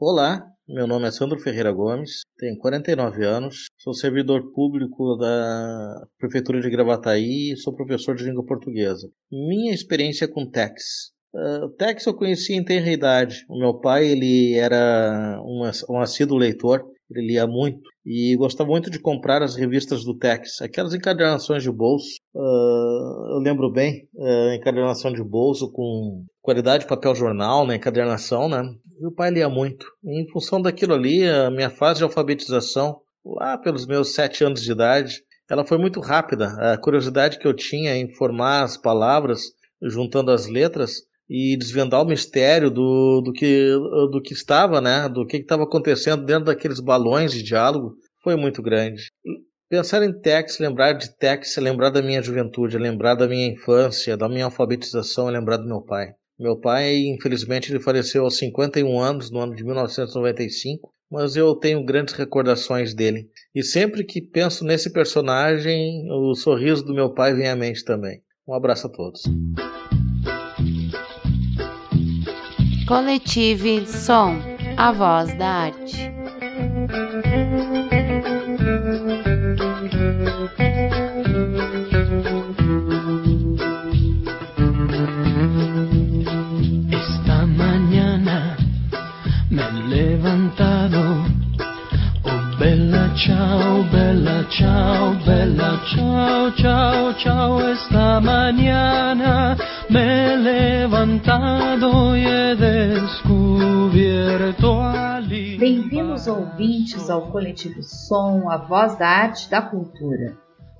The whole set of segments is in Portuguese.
Olá, meu nome é Sandro Ferreira Gomes, tenho 49 anos, sou servidor público da Prefeitura de Gravataí e sou professor de língua portuguesa. Minha experiência com TEX. Uh, TEX eu conheci em tenra idade. O meu pai ele era um, um assíduo leitor, ele lia muito e gostava muito de comprar as revistas do Tex, aquelas encadernações de bolso. Uh, eu lembro bem, uh, encadernação de bolso com qualidade de papel jornal na encadernação, né? O pai lia muito. E em função daquilo ali, a minha fase de alfabetização, lá pelos meus sete anos de idade, ela foi muito rápida. A curiosidade que eu tinha em formar as palavras, juntando as letras, e desvendar o mistério do, do, que, do que estava, né? Do que estava acontecendo dentro daqueles balões de diálogo foi muito grande. Pensar em Tex, lembrar de Tex, é lembrar da minha juventude, é lembrar da minha infância, da minha alfabetização, é lembrar do meu pai. Meu pai, infelizmente, ele faleceu aos 51 anos, no ano de 1995, mas eu tenho grandes recordações dele. E sempre que penso nesse personagem, o sorriso do meu pai vem à mente também. Um abraço a todos. Coletive Som, a voz da arte. Esta mañana me levantado. Oh, bella ciao, bella ciao, bella ciao, ciao, ciao. Esta mañana me he levantado e he descubierto ali. Bem-vindos ouvintes ao Coletivo Som, a voz da arte da cultura.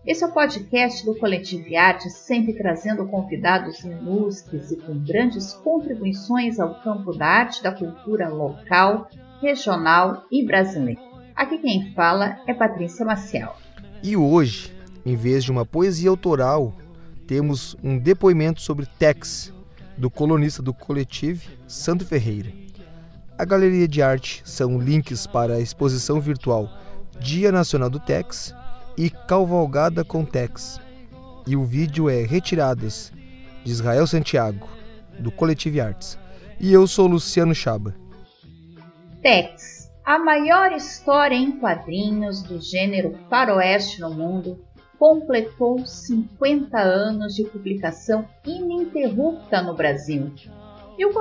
Esse é o podcast do Coletivo Arte, sempre trazendo convidados ilustres e com grandes contribuições ao campo da arte da cultura local, regional e brasileira. Aqui quem fala é Patrícia Maciel. E hoje, em vez de uma poesia autoral, temos um depoimento sobre Tex, do colunista do Coletivo Santo Ferreira. A galeria de arte são links para a exposição virtual Dia Nacional do Tex e Cavalgada com Tex. E o vídeo é Retiradas, de Israel Santiago, do Coletivo Artes. E eu sou Luciano Chaba. Tex, a maior história em quadrinhos do gênero faroeste no mundo, completou 50 anos de publicação ininterrupta no Brasil. E o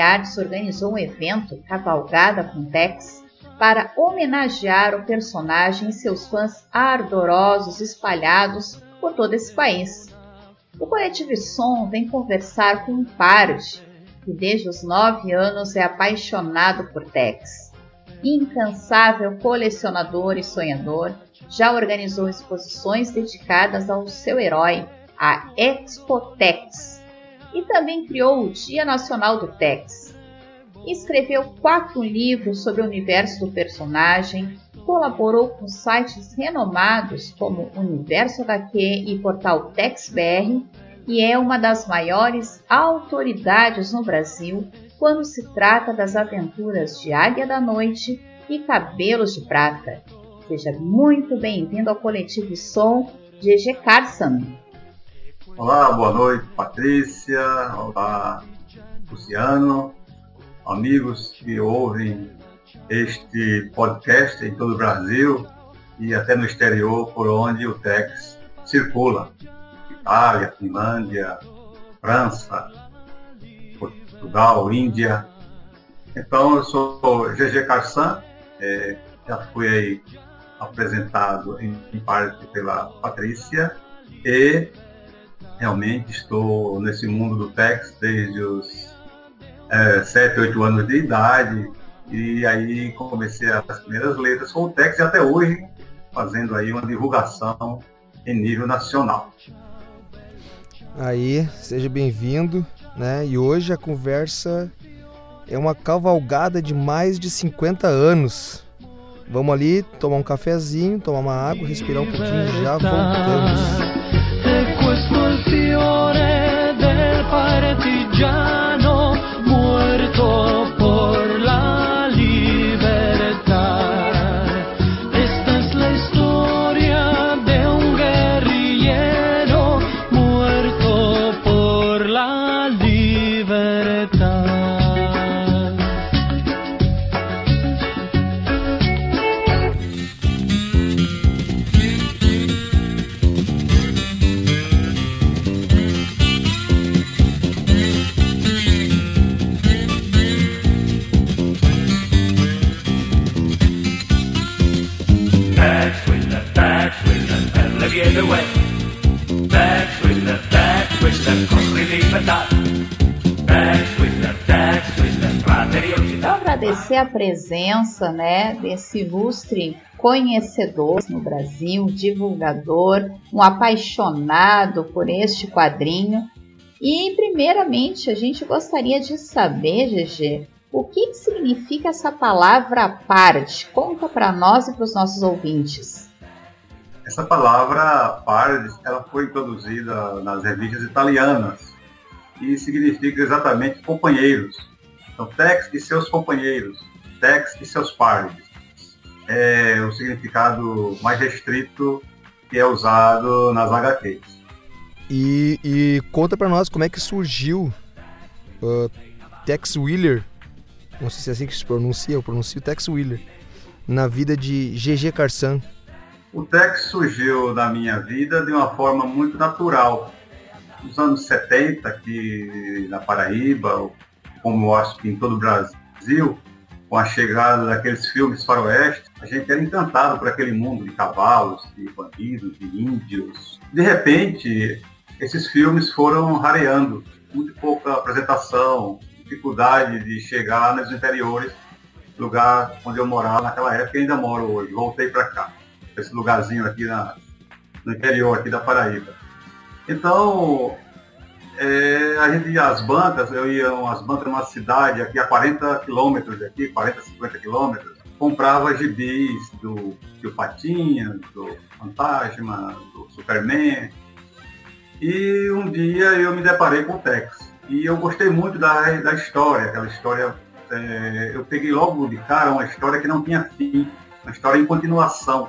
Artes organizou um evento, Cavalgada com Tex, para homenagear o personagem e seus fãs ardorosos espalhados por todo esse país. O Coletivo Som vem conversar com um parde, que desde os nove anos é apaixonado por Tex. Incansável colecionador e sonhador, já organizou exposições dedicadas ao seu herói, a Expotex, e também criou o Dia Nacional do Tex. Escreveu quatro livros sobre o universo do personagem, colaborou com sites renomados como Universo HQ e Portal TexBR e é uma das maiores autoridades no Brasil quando se trata das aventuras de Águia da Noite e Cabelos de Prata. Seja muito bem-vindo ao Coletivo Som GG Carson. Olá, boa noite, Patrícia. Olá, Luciano. Amigos que ouvem este podcast em todo o Brasil e até no exterior, por onde o Tex circula. Itália, Finlândia, França, Portugal, Índia. Então, eu sou GG Carsan, é, já fui aí apresentado em, em parte pela Patrícia e realmente estou nesse mundo do Tex desde os é, 7, 8 anos de idade e aí comecei as primeiras letras com o Tex e até hoje fazendo aí uma divulgação em nível nacional. Aí, seja bem-vindo, né? E hoje a conversa é uma cavalgada de mais de 50 anos. Vamos ali tomar um cafezinho, tomar uma água, respirar um pouquinho e já voltamos. Muerto Agradecer a presença né, desse ilustre conhecedor no Brasil, divulgador, um apaixonado por este quadrinho. E, primeiramente, a gente gostaria de saber, GG, o que significa essa palavra parte? Conta para nós e para os nossos ouvintes. Essa palavra parte, ela foi introduzida nas revistas italianas e significa exatamente companheiros. Então, Tex e seus companheiros, Tex e seus pares. É o significado mais restrito que é usado nas HQs. E, e conta para nós como é que surgiu uh, Tex Wheeler, não sei se é assim que se pronuncia, eu pronuncio Tex Wheeler, na vida de GG Carsan. O Tex surgiu na minha vida de uma forma muito natural nos anos 70, aqui na Paraíba, como eu acho que em todo o Brasil, com a chegada daqueles filmes faroeste, a gente era encantado por aquele mundo de cavalos, de bandidos, de índios. De repente, esses filmes foram rareando, muito pouca apresentação, dificuldade de chegar nos interiores, lugar onde eu morava naquela época e ainda moro hoje. Voltei para cá, esse lugarzinho aqui na, no interior aqui da Paraíba. Então, é, a gente ia às bancas, eu ia às bancas numa cidade aqui a 40 quilômetros daqui, 40, 50 quilômetros, comprava gibis do, do Patinha, do Fantasma, do Superman. E um dia eu me deparei com o Tex. E eu gostei muito da, da história, aquela história. É, eu peguei logo de cara uma história que não tinha fim, uma história em continuação.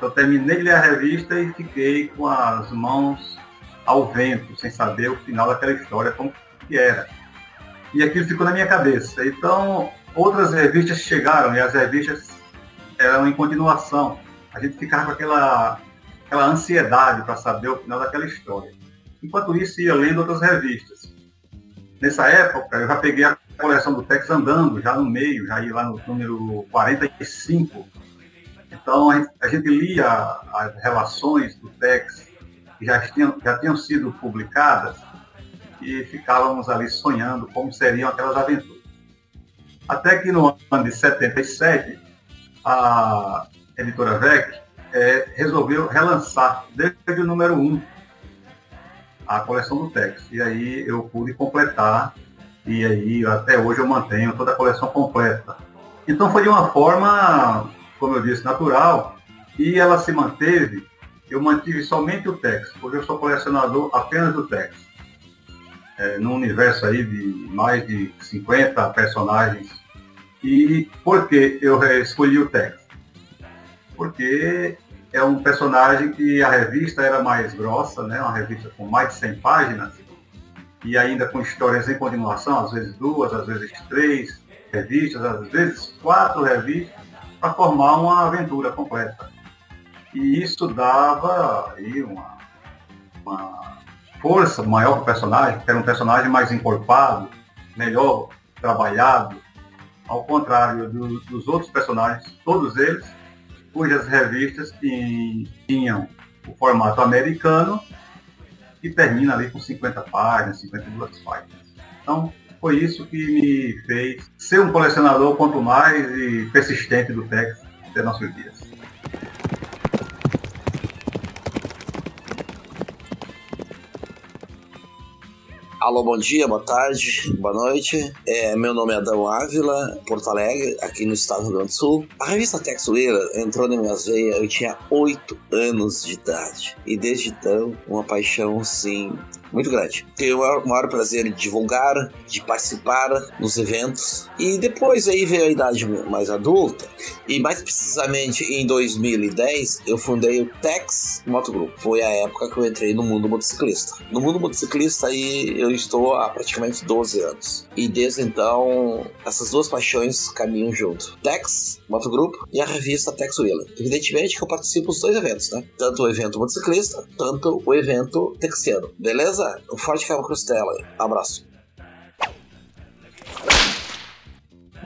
Eu terminei de ler a revista e fiquei com as mãos ao vento, sem saber o final daquela história, como que era. E aquilo ficou na minha cabeça. Então, outras revistas chegaram e as revistas eram em continuação. A gente ficava com aquela, aquela ansiedade para saber o final daquela história. Enquanto isso, ia lendo outras revistas. Nessa época, eu já peguei a coleção do Tex andando, já no meio, já ia lá no número 45, então a gente, lia as relações do Tex que já tinham, já tinham sido publicadas e ficávamos ali sonhando como seriam aquelas aventuras. Até que no ano de 77, a editora VEC é, resolveu relançar desde o número 1 a coleção do Tex. E aí eu pude completar e aí até hoje eu mantenho toda a coleção completa. Então foi de uma forma como eu disse, natural, e ela se manteve, eu mantive somente o Tex, porque eu sou colecionador apenas do Tex. É, num universo aí de mais de 50 personagens. E por que eu escolhi o Tex? Porque é um personagem que a revista era mais grossa, né? uma revista com mais de 100 páginas, e ainda com histórias em continuação, às vezes duas, às vezes três revistas, às vezes quatro revistas, para formar uma aventura completa. E isso dava aí uma, uma força maior para o personagem, que era um personagem mais encorpado, melhor trabalhado, ao contrário do, dos outros personagens, todos eles, cujas revistas tinham o formato americano e termina ali com 50 páginas, 52 páginas. Então, foi isso que me fez ser um colecionador quanto mais e persistente do Tex até nossos dias. Alô, bom dia, boa tarde, boa noite. É, meu nome é Adão Ávila, Porto Alegre, aqui no estado do Rio Grande do Sul. A revista Texueira entrou nas minhas veias, eu tinha 8 anos de idade. E desde então, uma paixão, sim, muito grande. Tenho o maior prazer de divulgar, de participar nos eventos. E depois aí veio a idade mais adulta. E mais precisamente em 2010 eu fundei o Tex Moto Group. Foi a época que eu entrei no mundo motociclista. No mundo motociclista aí eu estou há praticamente 12 anos. E desde então essas duas paixões caminham junto. Tex Moto Group e a revista Tex Wheeler. Evidentemente que eu participo dos dois eventos, né? Tanto o evento motociclista, tanto o evento texiano. Beleza? Um forte cabo costela aí. Abraço.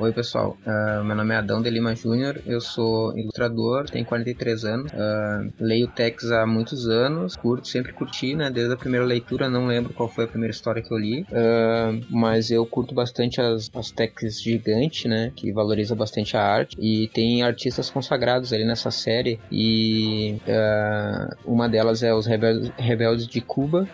Oi, pessoal. Uh, meu nome é Adão de Lima Júnior, eu sou ilustrador, tenho 43 anos, uh, leio Tex há muitos anos, curto, sempre curti, né? Desde a primeira leitura, não lembro qual foi a primeira história que eu li, uh, mas eu curto bastante as, as Tex gigante, né? Que valoriza bastante a arte e tem artistas consagrados ali nessa série e uma delas é os Rebeldes, Rebeldes de Cuba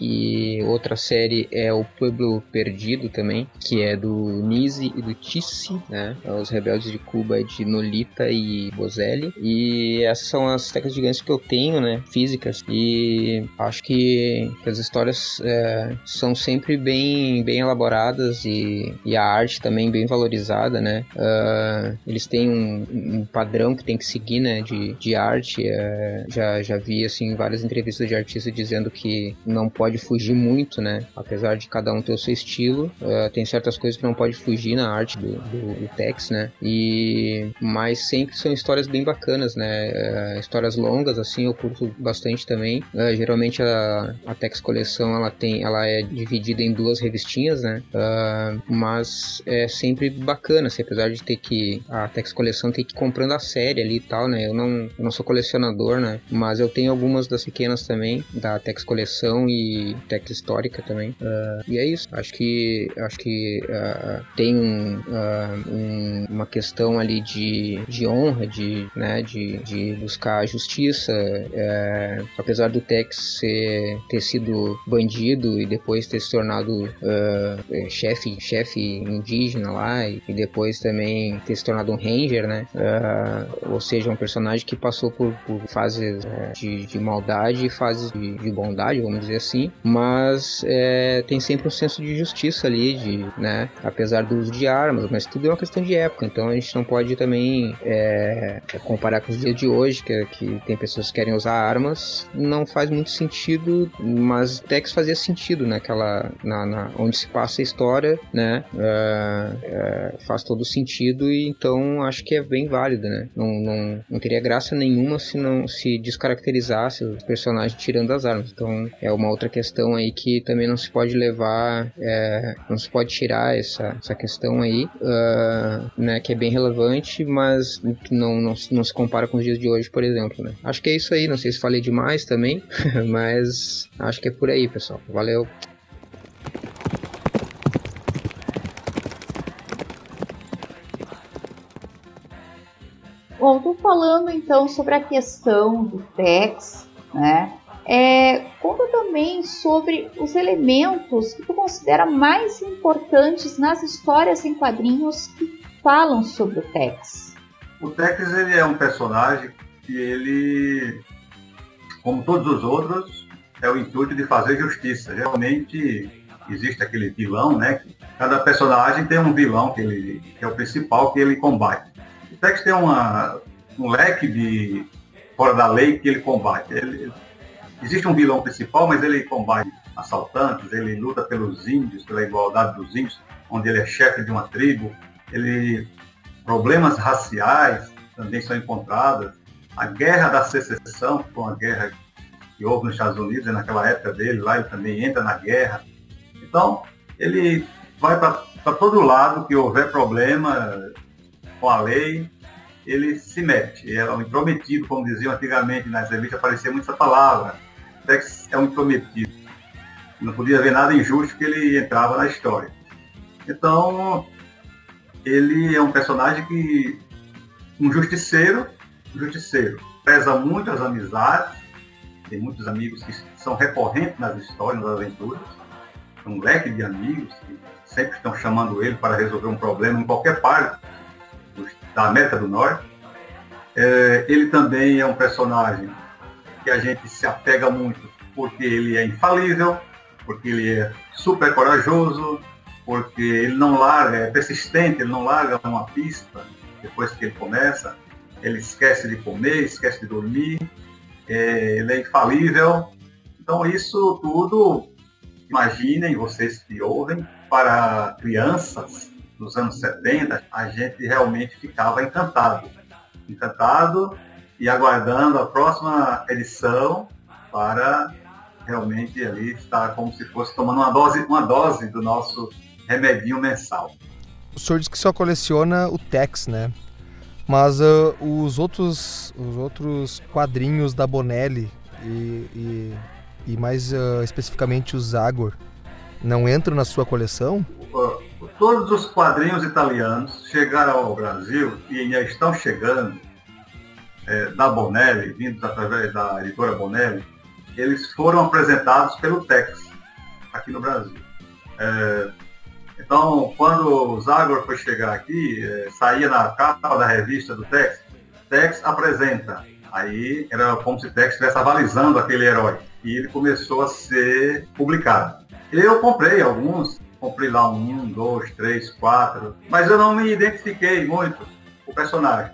e outra série é o Pueblo Perdido também, que é do Nise e do Tissi, né? Os Rebeldes de Cuba de Nolita e Bozelli. E essas são as técnicas gigantes que eu tenho, né? Físicas. E acho que as histórias é, são sempre bem, bem elaboradas e, e, a arte também bem valorizada, né? Uh, eles têm um, um, padrão que tem que seguir, né? De, de arte. É, já, já vi, assim, várias entrevistas de artistas dizendo que não pode fugir muito, né? Apesar de cada um ter o seu estilo, uh, tem certas coisas que não pode fugir na arte do, do, do Tex, né? E mas sempre são histórias bem bacanas, né? Uh, histórias longas, assim, eu curto bastante também. Uh, geralmente a, a Tex coleção ela tem, ela é dividida em duas revistinhas, né? Uh, mas é sempre bacana, assim, apesar de ter que a Tex coleção tem que ir comprando a série ali e tal, né? Eu não, eu não sou colecionador, né? Mas eu tenho algumas das pequenas também da Tex coleção e Tex histórica também. e é isso. Acho que acho que tem um, uh, um, uma questão ali de, de honra, de, né, de, de buscar a justiça. É, apesar do Tex ser, ter sido bandido e depois ter se tornado uh, chefe, chefe indígena lá e, e, depois também ter se tornado um ranger, né? Uh, ou seja, um personagem que passou por, por fases é, de, de, maldade e fases de, de, bondade, vamos dizer assim, mas é, tem sempre um senso de justiça ali, de, né? Apesar do uso de armas, mas tudo é uma questão de época, então a gente não pode também é, comparar com os dias de hoje, que, que tem pessoas que querem usar armas, não faz muito sentido, mas Tex fazia sentido naquela, na, na onde se passa a história, né? É, é, faz todo sentido e então acho que é bem válido, né? Não, não, não teria graça nenhuma se não se descaracterizasse os personagens tirando as armas. Então é uma outra questão aí que também não se pode levar, é, não se pode tirar essa, essa questão aí, uh, né, que é bem relevante, mas não, não, não, se compara com os dias de hoje, por exemplo, né. Acho que é isso aí, não sei se falei demais também, mas acho que é por aí, pessoal. Valeu! Bom, tô falando então sobre a questão do Tex, né? É, conta também sobre os elementos que tu considera mais importantes nas histórias em quadrinhos que falam sobre o Tex. O Tex ele é um personagem que ele, como todos os outros, é o intuito de fazer justiça. Geralmente existe aquele vilão, né? Cada personagem tem um vilão que, ele, que é o principal que ele combate. O Tex tem uma, um leque de fora da lei que ele combate. Ele, existe um vilão principal, mas ele combate assaltantes, ele luta pelos índios, pela igualdade dos índios, onde ele é chefe de uma tribo. Ele problemas raciais também são encontrados. A guerra da secessão, que foi uma guerra que houve nos Estados Unidos, naquela época dele, lá ele também entra na guerra. Então, ele vai para todo lado que houver problema com a lei, ele se mete. É um intrometido, como diziam antigamente nas revistas, aparecia muito essa palavra. Tex é um intrometido. Não podia haver nada injusto que ele entrava na história. Então, ele é um personagem que. um justiceiro, um justiceiro. Preza muito as amizades, tem muitos amigos que são recorrentes nas histórias, nas aventuras. Um leque de amigos que sempre estão chamando ele para resolver um problema em qualquer parte da América do Norte. É, ele também é um personagem que a gente se apega muito porque ele é infalível, porque ele é super corajoso, porque ele não larga, é persistente, ele não larga uma pista depois que ele começa, ele esquece de comer, esquece de dormir, é, ele é infalível. Então isso tudo, imaginem vocês que ouvem, para crianças dos anos 70, a gente realmente ficava encantado. Encantado e aguardando a próxima edição para realmente ali estar como se fosse tomando uma dose, uma dose do nosso remedinho mensal. o senhor disse que só coleciona o Tex, né? Mas uh, os outros os outros quadrinhos da Bonelli e, e, e mais uh, especificamente os Zagor não entram na sua coleção? Todos os quadrinhos italianos chegaram ao Brasil e ainda estão chegando é, da Bonelli, vindos através da editora Bonelli, eles foram apresentados pelo Tex aqui no Brasil. É, então, quando o Zagor foi chegar aqui, é, saía na capa da revista do Tex, Tex apresenta. Aí era como se Tex estivesse avalizando aquele herói. E ele começou a ser publicado. Eu comprei alguns, comprei lá um, dois, três, quatro, mas eu não me identifiquei muito com o personagem.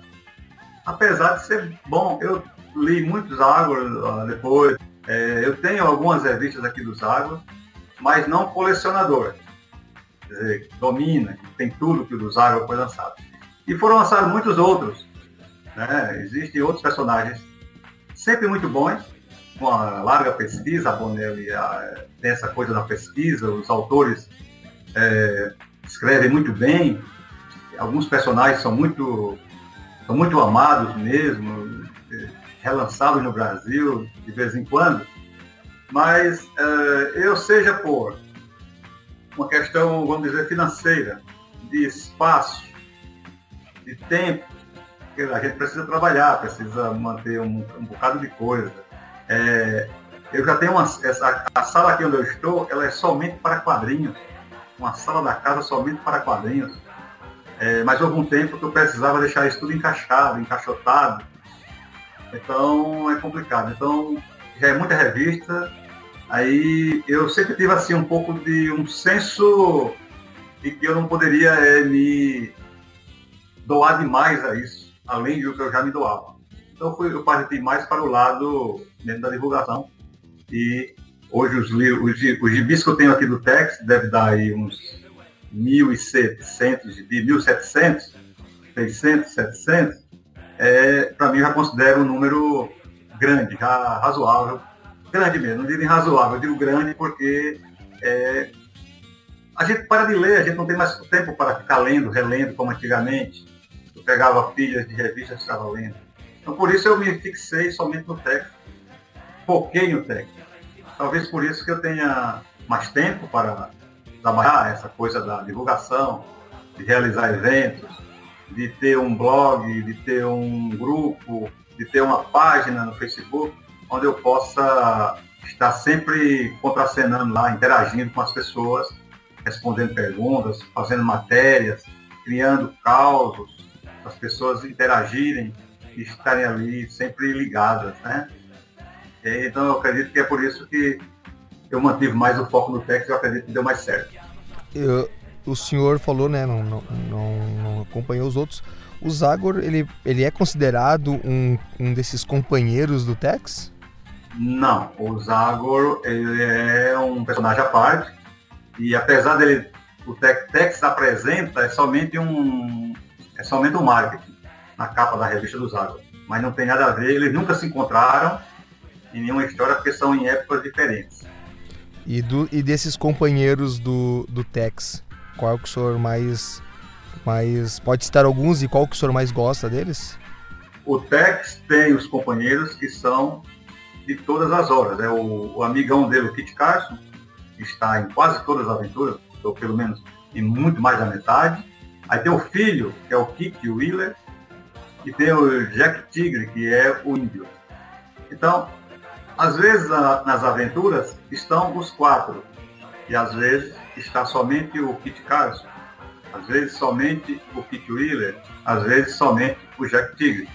Apesar de ser bom, eu li muitos Zagor depois. É, eu tenho algumas revistas aqui do Zagor, mas não colecionador. Quer dizer, domina, tem tudo que o Zago foi lançado. E foram lançados muitos outros. Né? Existem outros personagens sempre muito bons, com a larga pesquisa, a Bonelli a, tem essa coisa da pesquisa, os autores é, escrevem muito bem, alguns personagens são muito, são muito amados mesmo, é, relançados no Brasil de vez em quando, mas uh, eu seja por uma questão, vamos dizer, financeira, de espaço, de tempo, porque a gente precisa trabalhar, precisa manter um, um bocado de coisa. É, eu já tenho uma, essa, a sala aqui onde eu estou, ela é somente para quadrinhos, uma sala da casa somente para quadrinhos. É, mas houve um tempo que eu precisava deixar isso tudo encaixado, encaixotado. Então é complicado. Então já é muita revista, Aí eu sempre tive assim um pouco de um senso de que eu não poderia é, me doar demais a isso, além do que eu já me doava. Então fui, eu parti mais para o lado dentro da divulgação. E hoje os, os, os gibis que eu tenho aqui do Tex deve dar aí uns 1.700 gibis, 1.700, 600, 700. É, para mim já considero um número grande, já razoável grande mesmo, não digo razoável, eu digo grande porque é, a gente para de ler, a gente não tem mais tempo para ficar lendo, relendo como antigamente. Eu pegava pilhas de revistas e ficava lendo. Então por isso eu me fixei somente no técnico, foquei no técnico. Talvez por isso que eu tenha mais tempo para trabalhar essa coisa da divulgação, de realizar eventos, de ter um blog, de ter um grupo, de ter uma página no Facebook onde eu possa estar sempre contracenando lá, interagindo com as pessoas, respondendo perguntas, fazendo matérias, criando causos, as pessoas interagirem e estarem ali sempre ligadas, né? Então eu acredito que é por isso que eu mantive mais o foco no texto e eu acredito que deu mais certo. Eu, o senhor falou, né, não, não, não, acompanhou os outros, o Zagor, ele, ele é considerado um, um desses companheiros do Tex? Não, o Zagor ele é um personagem à parte e apesar dele o Tex apresenta é somente um é somente um marketing na capa da revista do Zagor, mas não tem nada a ver, eles nunca se encontraram em nenhuma história porque são em épocas diferentes. E, do, e desses companheiros do, do Tex, qual é que o senhor mais mais pode citar alguns e qual que o senhor mais gosta deles? O Tex tem os companheiros que são de todas as horas. É o, o amigão dele, o Kit Carson, que está em quase todas as aventuras, ou pelo menos em muito mais da metade. Aí tem o filho, que é o Kit Wheeler, e tem o Jack Tigre, que é o índio. Então, às vezes nas aventuras estão os quatro, e às vezes está somente o Kit Carson, às vezes somente o Kit Wheeler, às vezes somente o Jack Tigre.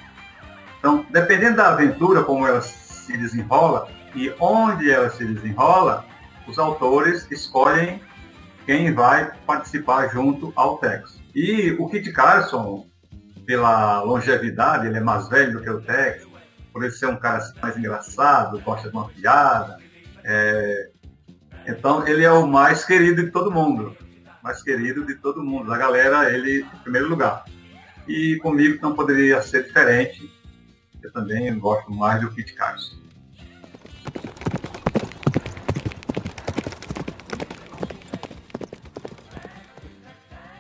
Então, dependendo da aventura, como elas se desenrola e onde ela se desenrola, os autores escolhem quem vai participar junto ao Tex. E o Kit Carson, pela longevidade, ele é mais velho do que o Tex, por ele ser um cara mais engraçado, gosta de uma piada. É... Então ele é o mais querido de todo mundo. Mais querido de todo mundo. Da galera, ele em primeiro lugar. E comigo não poderia ser diferente eu também gosto mais do Kit Carson.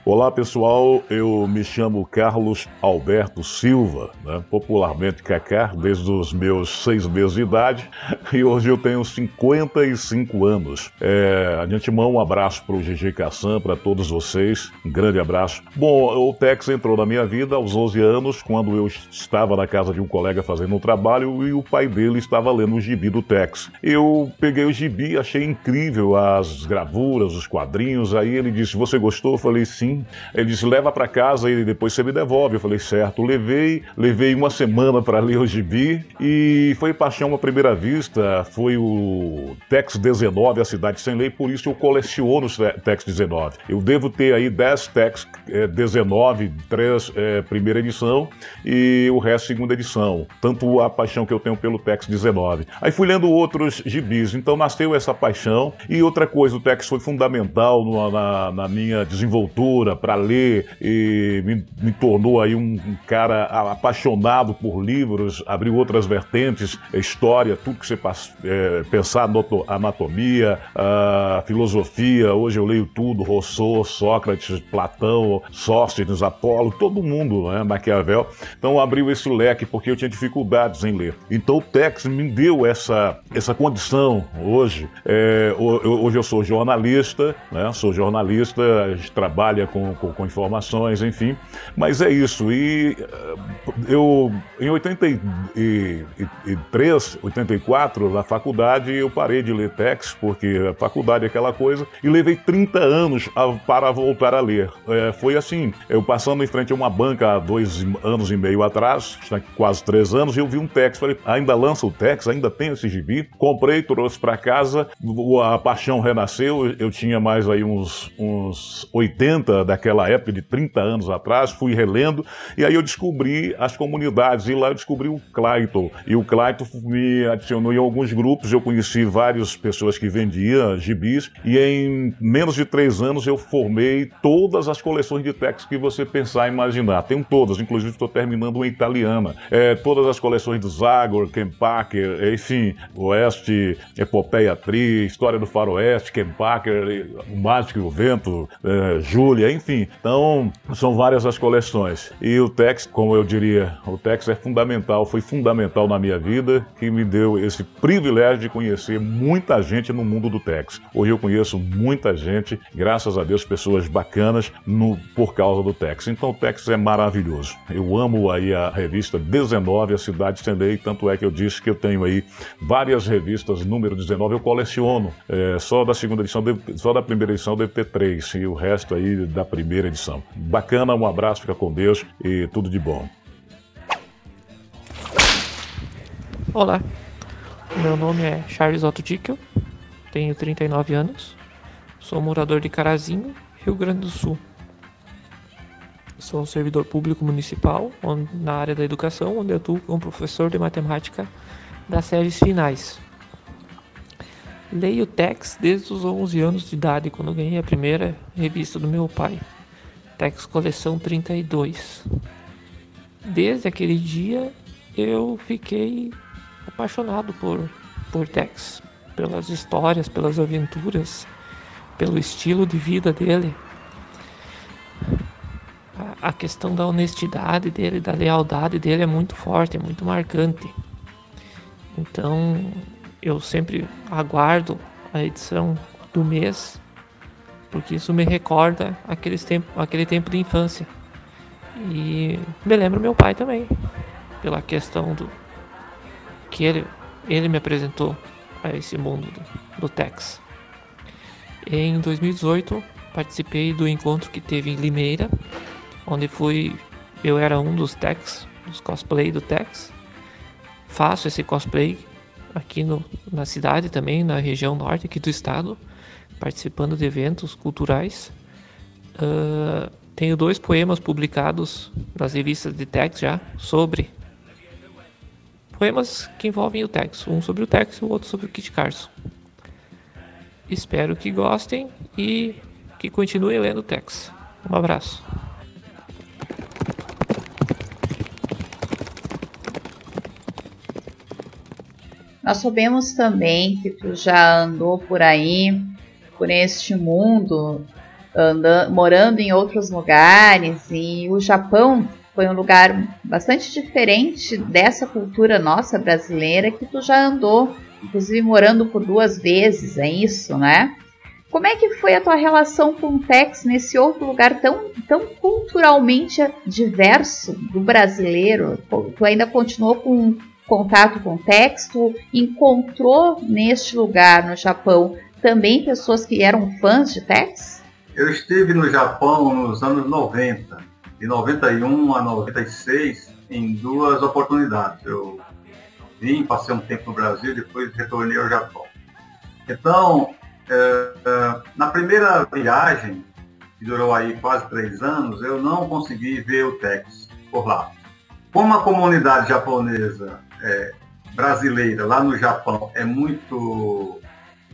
Olá pessoal, eu me chamo Carlos Alberto Silva, né? popularmente Cacá, desde os meus seis meses de idade e hoje eu tenho 55 anos. É, um abraço para o GG Cassan, para todos vocês, um grande abraço. Bom, o Tex entrou na minha vida aos 11 anos, quando eu estava na casa de um colega fazendo um trabalho e o pai dele estava lendo o gibi do Tex. Eu peguei o gibi, achei incrível as gravuras, os quadrinhos, aí ele disse, você gostou? Eu falei, sim. Ele disse: leva para casa e depois você me devolve. Eu falei: certo. Levei, levei uma semana para ler o gibi e foi paixão à primeira vista. Foi o Tex 19, A Cidade Sem Lei, por isso eu coleciono os Tex 19. Eu devo ter aí 10 Tex é, 19, 3 é, primeira edição e o resto segunda edição. Tanto a paixão que eu tenho pelo Tex 19. Aí fui lendo outros gibis, então nasceu essa paixão. E outra coisa, o Tex foi fundamental na, na minha desenvoltura para ler e me, me, tornou aí um, um, cara apaixonado por livros, abriu outras vertentes, história, tudo que você é, pensar, anatomia, filosofia, hoje eu leio tudo, Rousseau, Sócrates, Platão, Sóstenes, Apolo, todo mundo, né, Maquiavel. Então abriu esse leque porque eu tinha dificuldades em ler. Então o Tex me deu essa, essa condição hoje. É, hoje eu sou jornalista, né, sou jornalista, a gente trabalha com, com, com, informações, enfim. Mas é isso. E eh, eu, em 83, 84, na faculdade, eu parei de ler textos, porque a faculdade é aquela coisa, e levei 30 anos a, para voltar a ler. É, foi assim, eu passando em frente a uma banca há dois anos e meio atrás, quase três anos, e eu vi um texto, falei, ainda lança o texto, ainda tem esse gibi? Comprei, trouxe para casa, a paixão renasceu, eu tinha mais aí uns, uns 80 daquela época, de 30 anos atrás, fui relendo, e aí eu descobri as comunidades, e lá eu descobri o Clayton, e o Clayton me adicionou em alguns grupos, eu conheci várias pessoas que vendiam gibis, e em menos de três anos eu formei todas as coleções de textos que você pensar e imaginar. Tenho todas, inclusive estou terminando uma italiana. É, todas as coleções do Zagor, Ken Packer, enfim, Oeste, Epopeia Tri, História do Faroeste, Ken Packer, O Mágico e o Vento, é, Júlia, enfim. Então, são várias as coleções. E o Tex, como eu diria, o Tex é fundamental, foi fundamental na minha vida, que me deu esse privilégio de conhecer muita gente no mundo do Tex. Hoje eu conheço muita gente, graças a Deus, pessoas bacanas no, por causa do Tex. Então o Tex é maravilhoso. Eu amo aí a revista 19, A Cidade Estendei, tanto é que eu disse que eu tenho aí várias revistas, número 19, eu coleciono. É, só da segunda edição, só da primeira edição deve ter três, e o resto aí da primeira edição. Bacana, um abraço, fica com Deus e tudo de bom. Olá, meu nome é Charles Otto Dickel, tenho 39 anos, sou morador de Carazinho, Rio Grande do Sul. Sou servidor público municipal onde, na área da educação, onde atuo como professor de matemática das séries finais. Leio Tex desde os 11 anos de idade, quando ganhei a primeira revista do meu pai, Tex Coleção 32. Desde aquele dia eu fiquei apaixonado por, por Tex, pelas histórias, pelas aventuras, pelo estilo de vida dele. A, questão da honestidade dele, da lealdade dele é muito forte, é muito marcante. Então eu sempre aguardo a edição do mês, porque isso me recorda aqueles tempo, aquele tempo de infância. E me lembra meu pai também, pela questão do que ele, ele me apresentou a esse mundo do, do Tex. Em 2018, participei do encontro que teve em Limeira, onde fui, eu era um dos Tex, dos cosplay do Tex. Faço esse cosplay aqui no, na cidade também, na região norte aqui do estado, participando de eventos culturais. Uh, tenho dois poemas publicados nas revistas de Tex já sobre poemas que envolvem o Tex, um sobre o Tex e o outro sobre o Kit Carson. Espero que gostem e que continuem lendo o Tex. Um abraço. Nós sabemos também que tu já andou por aí, por este mundo andando, morando em outros lugares e o Japão foi um lugar bastante diferente dessa cultura nossa brasileira que tu já andou, inclusive morando por duas vezes, é isso, né? Como é que foi a tua relação com o Tex nesse outro lugar tão, tão culturalmente diverso do brasileiro? Tu ainda continuou com contato com o Tex? Tu encontrou neste lugar, no Japão, também pessoas que eram fãs de Tex? Eu estive no Japão nos anos 90, de 91 a 96, em duas oportunidades. Eu vim, passei um tempo no Brasil, depois retornei ao Japão. Então, é, é, na primeira viagem, que durou aí quase três anos, eu não consegui ver o Tex por lá. Como a comunidade japonesa é, brasileira lá no Japão é muito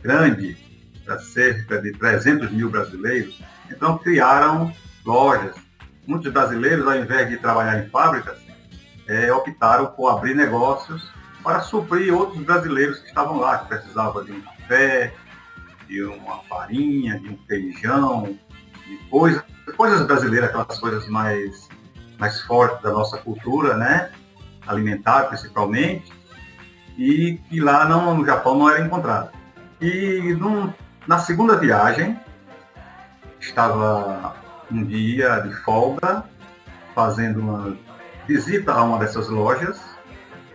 grande, para cerca de 300 mil brasileiros, então criaram lojas. Muitos brasileiros, ao invés de trabalhar em fábricas, é, optaram por abrir negócios para suprir outros brasileiros que estavam lá, que precisavam de um café, de uma farinha, de um feijão, de coisas, coisas brasileiras, aquelas coisas mais, mais fortes da nossa cultura, né? Alimentar principalmente, e que lá não, no Japão não era encontrado. E num, na segunda viagem, estava um dia de folga, fazendo uma visita a uma dessas lojas,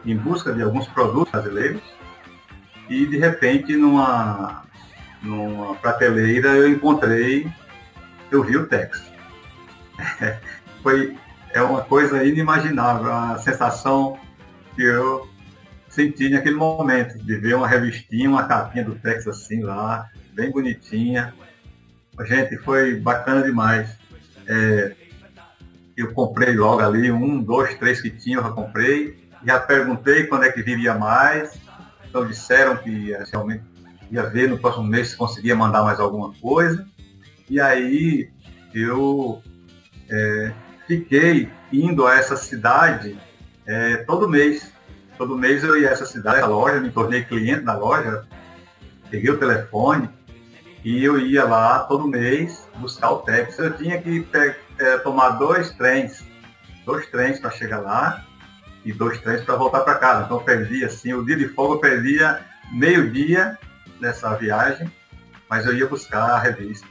em busca de alguns produtos brasileiros, e de repente, numa numa prateleira, eu encontrei, eu vi o Tex. Foi é uma coisa inimaginável, a sensação que eu senti naquele momento, de ver uma revistinha, uma capinha do Tex assim lá, bem bonitinha. Gente, foi bacana demais. É, eu comprei logo ali, um, dois, três que tinha, eu já comprei. Já perguntei quando é que viria mais. Então disseram que realmente ia ver no próximo mês se conseguia mandar mais alguma coisa. E aí eu é, fiquei indo a essa cidade é, todo mês. Todo mês eu ia a essa cidade, a loja, me tornei cliente da loja, peguei o telefone e eu ia lá todo mês buscar o Tex. Eu tinha que é, tomar dois trens, dois trens para chegar lá e dois trens para voltar para casa. Então eu perdia assim, o dia de folga eu perdia meio-dia nessa viagem, mas eu ia buscar a revista.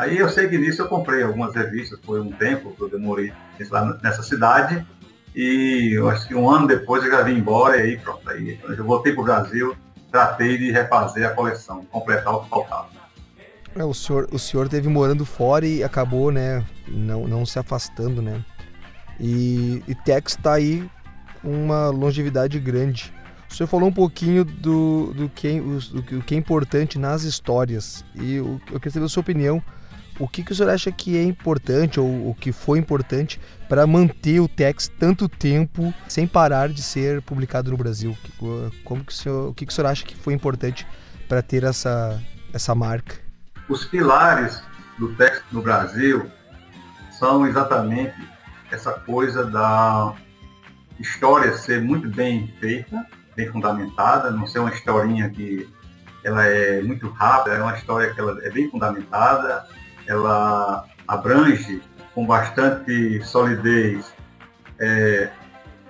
Aí eu sei que nisso eu comprei algumas revistas, foi um tempo que eu demorei nessa cidade, e eu acho que um ano depois eu já vim embora e aí pronto, aí eu voltei para o Brasil, tratei de refazer a coleção, completar o que faltava. É, o senhor, o senhor teve morando fora e acabou, né, não, não se afastando, né? E, e Tex está aí uma longevidade grande. O senhor falou um pouquinho do, do, que, do, do que é importante nas histórias. E eu, eu queria saber a sua opinião. O que, que o senhor acha que é importante ou o que foi importante para manter o Tex tanto tempo sem parar de ser publicado no Brasil? Como que o, senhor, o que, que o senhor acha que foi importante para ter essa, essa marca? Os pilares do Tex no Brasil são exatamente essa coisa da história ser muito bem feita, bem fundamentada, não ser uma historinha que ela é muito rápida, é uma história que ela é bem fundamentada, ela abrange com bastante solidez é,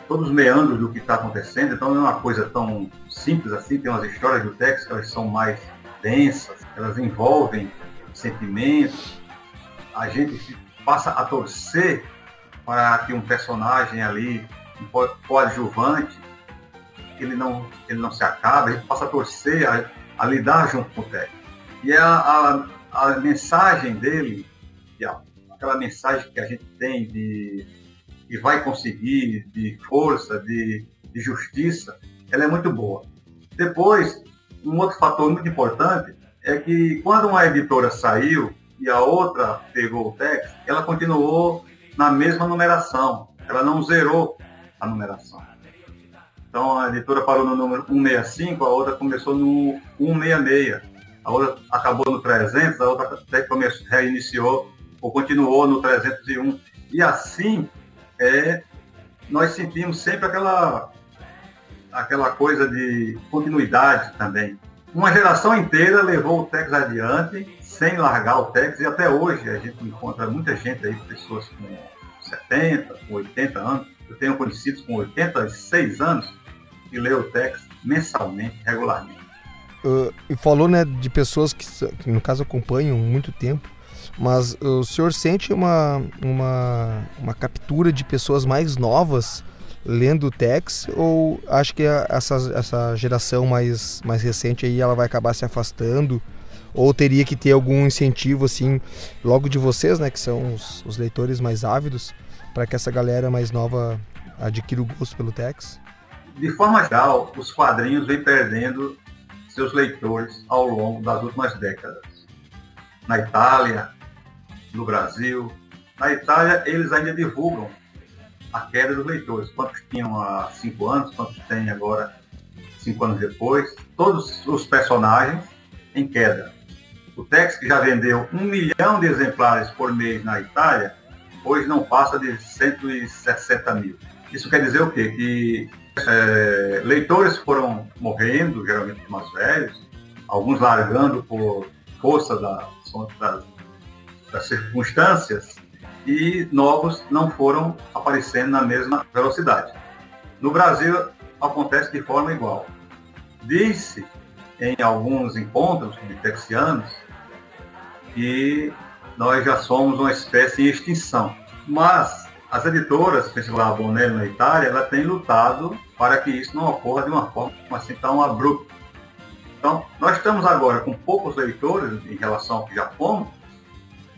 todos os meandros do que está acontecendo, então não é uma coisa tão simples assim, tem umas histórias do texto que elas são mais densas, elas envolvem sentimentos, a gente passa a torcer para que um personagem ali, um coadjuvante, ele não, ele não se acaba, a gente passa a torcer, a, a lidar junto com o técnico. E a, a, a mensagem dele, aquela mensagem que a gente tem de que vai conseguir, de força, de, de justiça, ela é muito boa. Depois, um outro fator muito importante é que quando uma editora saiu e a outra pegou o texto, ela continuou na mesma numeração, ela não zerou a numeração. Então a editora parou no número 165, a outra começou no 166, a outra acabou no 300, a outra até começou, reiniciou ou continuou no 301. E assim é, nós sentimos sempre aquela, aquela coisa de continuidade também. Uma geração inteira levou o Tex adiante, sem largar o Tex, e até hoje a gente encontra muita gente aí, pessoas com 70, com 80 anos. Eu tenho conhecidos com 86 anos que lê o Tex mensalmente, regularmente. Uh, falou né, de pessoas que, no caso, acompanham muito tempo, mas o senhor sente uma, uma, uma captura de pessoas mais novas lendo o Tex ou acha que essa, essa geração mais, mais recente aí ela vai acabar se afastando? Ou teria que ter algum incentivo assim, logo de vocês, né, que são os, os leitores mais ávidos, para que essa galera mais nova adquira o gosto pelo Tex? De forma geral, os quadrinhos vêm perdendo seus leitores ao longo das últimas décadas. Na Itália, no Brasil. Na Itália, eles ainda divulgam a queda dos leitores. Quantos tinham há cinco anos, quantos têm agora, cinco anos depois. Todos os personagens em queda. O Tex, que já vendeu um milhão de exemplares por mês na Itália, hoje não passa de 160 mil. Isso quer dizer o quê? Que é, leitores foram morrendo, geralmente mais velhos, alguns largando por força da, das, das circunstâncias, e novos não foram aparecendo na mesma velocidade. No Brasil, acontece de forma igual. Disse em alguns encontros com texianos que nós já somos uma espécie em extinção. Mas as editoras, principalmente a Bonelli na Itália, ela tem lutado para que isso não ocorra de uma forma assim tão abrupta. Então, nós estamos agora com poucos leitores em relação ao que já fomos,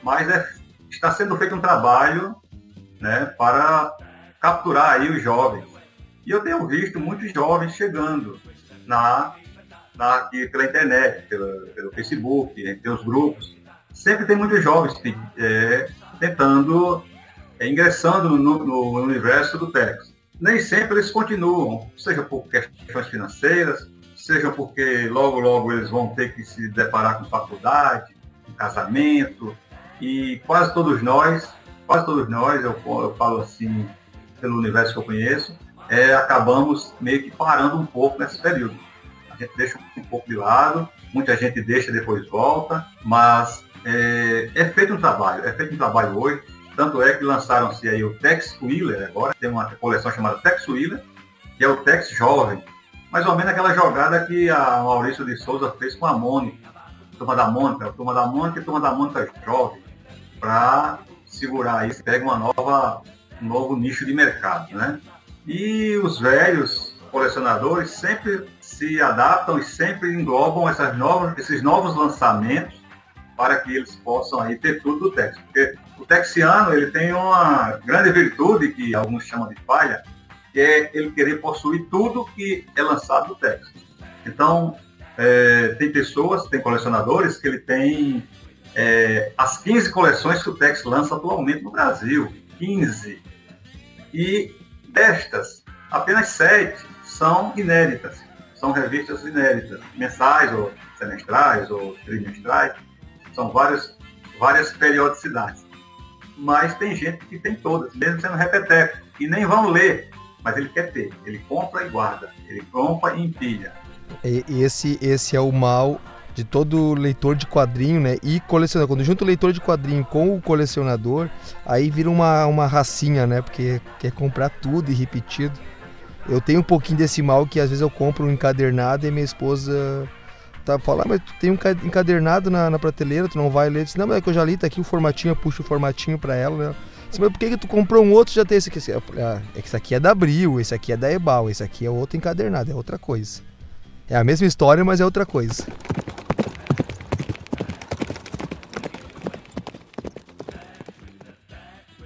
mas é, está sendo feito um trabalho né, para capturar aí os jovens. E eu tenho visto muitos jovens chegando na, na pela internet, pelo Facebook, né, tem os grupos. Sempre tem muitos jovens é, tentando é, ingressando no, no, universo do Tex. Nem sempre eles continuam, seja por questões financeiras, seja porque logo, logo eles vão ter que se deparar com faculdade, com casamento, e quase todos nós, quase todos nós, eu, eu falo assim, pelo universo que eu conheço, é, acabamos meio que parando um pouco nesse período. A gente deixa um pouco de lado, muita gente deixa depois volta, mas é, é feito um trabalho, é feito um trabalho hoje tanto é que lançaram-se aí o Tex Wheeler agora, tem uma coleção chamada Tex Wheeler, que é o Tex jovem. Mais ou menos aquela jogada que a Maurício de Souza fez com a Mônica, a turma da Mônica, a turma da Mônica e turma da Mônica jovem, para segurar aí, pega uma nova, um novo nicho de mercado, né? E os velhos colecionadores sempre se adaptam e sempre englobam novas, esses novos lançamentos para que eles possam aí ter tudo do Tex. Porque o texiano ele tem uma grande virtude que alguns chamam de falha, que é ele querer possuir tudo que é lançado do Tex. Então, é, tem pessoas, tem colecionadores que ele tem é, as 15 coleções que o Tex lança atualmente no Brasil. 15. E destas, apenas 7 são inéditas. São revistas inéditas, mensais ou semestrais ou trimestrais. São várias, várias periodicidades mas tem gente que tem todas, mesmo sendo repeteco, e nem vão ler, mas ele quer ter. Ele compra e guarda, ele compra e empilha. E esse, esse é o mal de todo leitor de quadrinho, né? E colecionador. Quando junta o leitor de quadrinho com o colecionador, aí vira uma, uma racinha, né? Porque quer comprar tudo e repetido. Eu tenho um pouquinho desse mal que às vezes eu compro um encadernado e minha esposa tá falando, ah, mas tu tem um encadernado na, na prateleira, tu não vai ler. Disse, não, mas é que eu já li, tá aqui o formatinho, eu puxo o formatinho pra ela, né? Disse, mas por que, que tu comprou um outro já tem esse aqui? Ah, é que esse aqui é da Abril, esse aqui é da Ebal, esse aqui é outro encadernado, é outra coisa. É a mesma história, mas é outra coisa.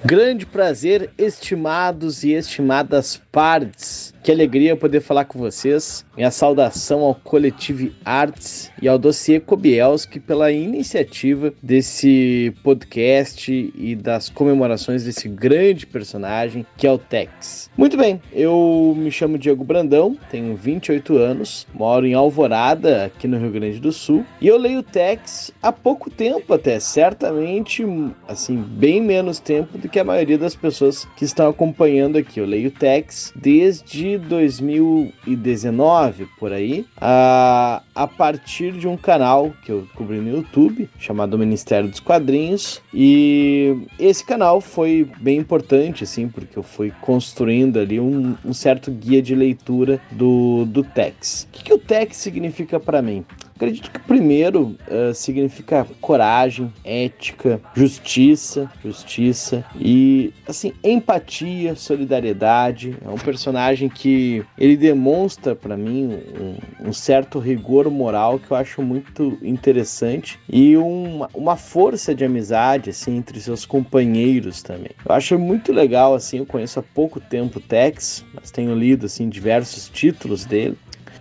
Grande prazer, estimados e estimadas partes. Que alegria poder falar com vocês. Minha saudação ao Coletivo Arts e ao Dossiê Kobielski pela iniciativa desse podcast e das comemorações desse grande personagem que é o Tex. Muito bem, eu me chamo Diego Brandão, tenho 28 anos, moro em Alvorada, aqui no Rio Grande do Sul, e eu leio Tex há pouco tempo até, certamente, assim, bem menos tempo do que que a maioria das pessoas que estão acompanhando aqui. Eu leio Tex desde 2019, por aí, a, a partir de um canal que eu cobri no YouTube, chamado Ministério dos Quadrinhos, e esse canal foi bem importante, assim, porque eu fui construindo ali um, um certo guia de leitura do, do Tex. O que, que o Tex significa para mim? Acredito que primeiro uh, significa coragem, ética, justiça, justiça e assim empatia, solidariedade. É um personagem que ele demonstra para mim um, um, certo rigor moral que eu acho muito interessante e uma, uma força de amizade assim entre seus companheiros também. Eu acho muito legal assim. Eu conheço há pouco tempo o Tex, mas tenho lido assim diversos títulos dele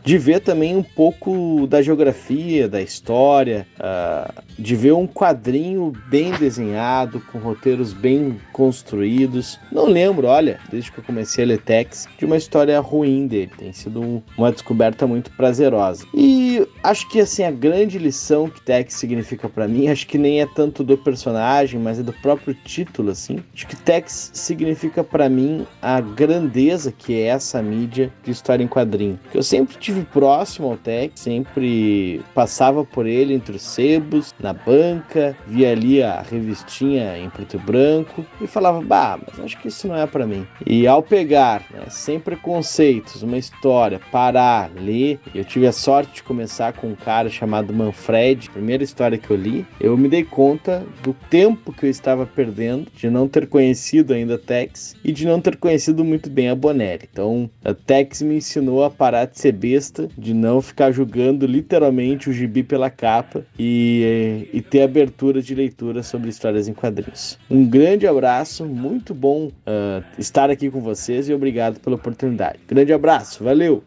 de ver também um pouco da geografia, da história, uh, de ver um quadrinho bem desenhado, com roteiros bem construídos. Não lembro, olha, desde que eu comecei a ler Tex, de uma história ruim dele. Tem sido um, uma descoberta muito prazerosa. E acho que assim a grande lição que Tex significa para mim, acho que nem é tanto do personagem, mas é do próprio título, assim. Acho que Tex significa para mim a grandeza que é essa mídia de história em quadrinho. Que eu sempre tive próximo ao Tex, sempre passava por ele entre os sebos, na banca, via ali a revistinha em preto e branco e falava, bah, mas acho que isso não é para mim. E ao pegar, né, sem preconceitos, uma história, parar, ler, eu tive a sorte de começar com um cara chamado Manfred, primeira história que eu li, eu me dei conta do tempo que eu estava perdendo de não ter conhecido ainda Tex e de não ter conhecido muito bem a Bonelli. Então, a Tex me ensinou a parar de ser besta de não ficar julgando literalmente o gibi pela capa e, e ter abertura de leitura sobre histórias em quadrinhos. Um grande abraço, muito bom uh, estar aqui com vocês e obrigado pela oportunidade. Grande abraço, valeu!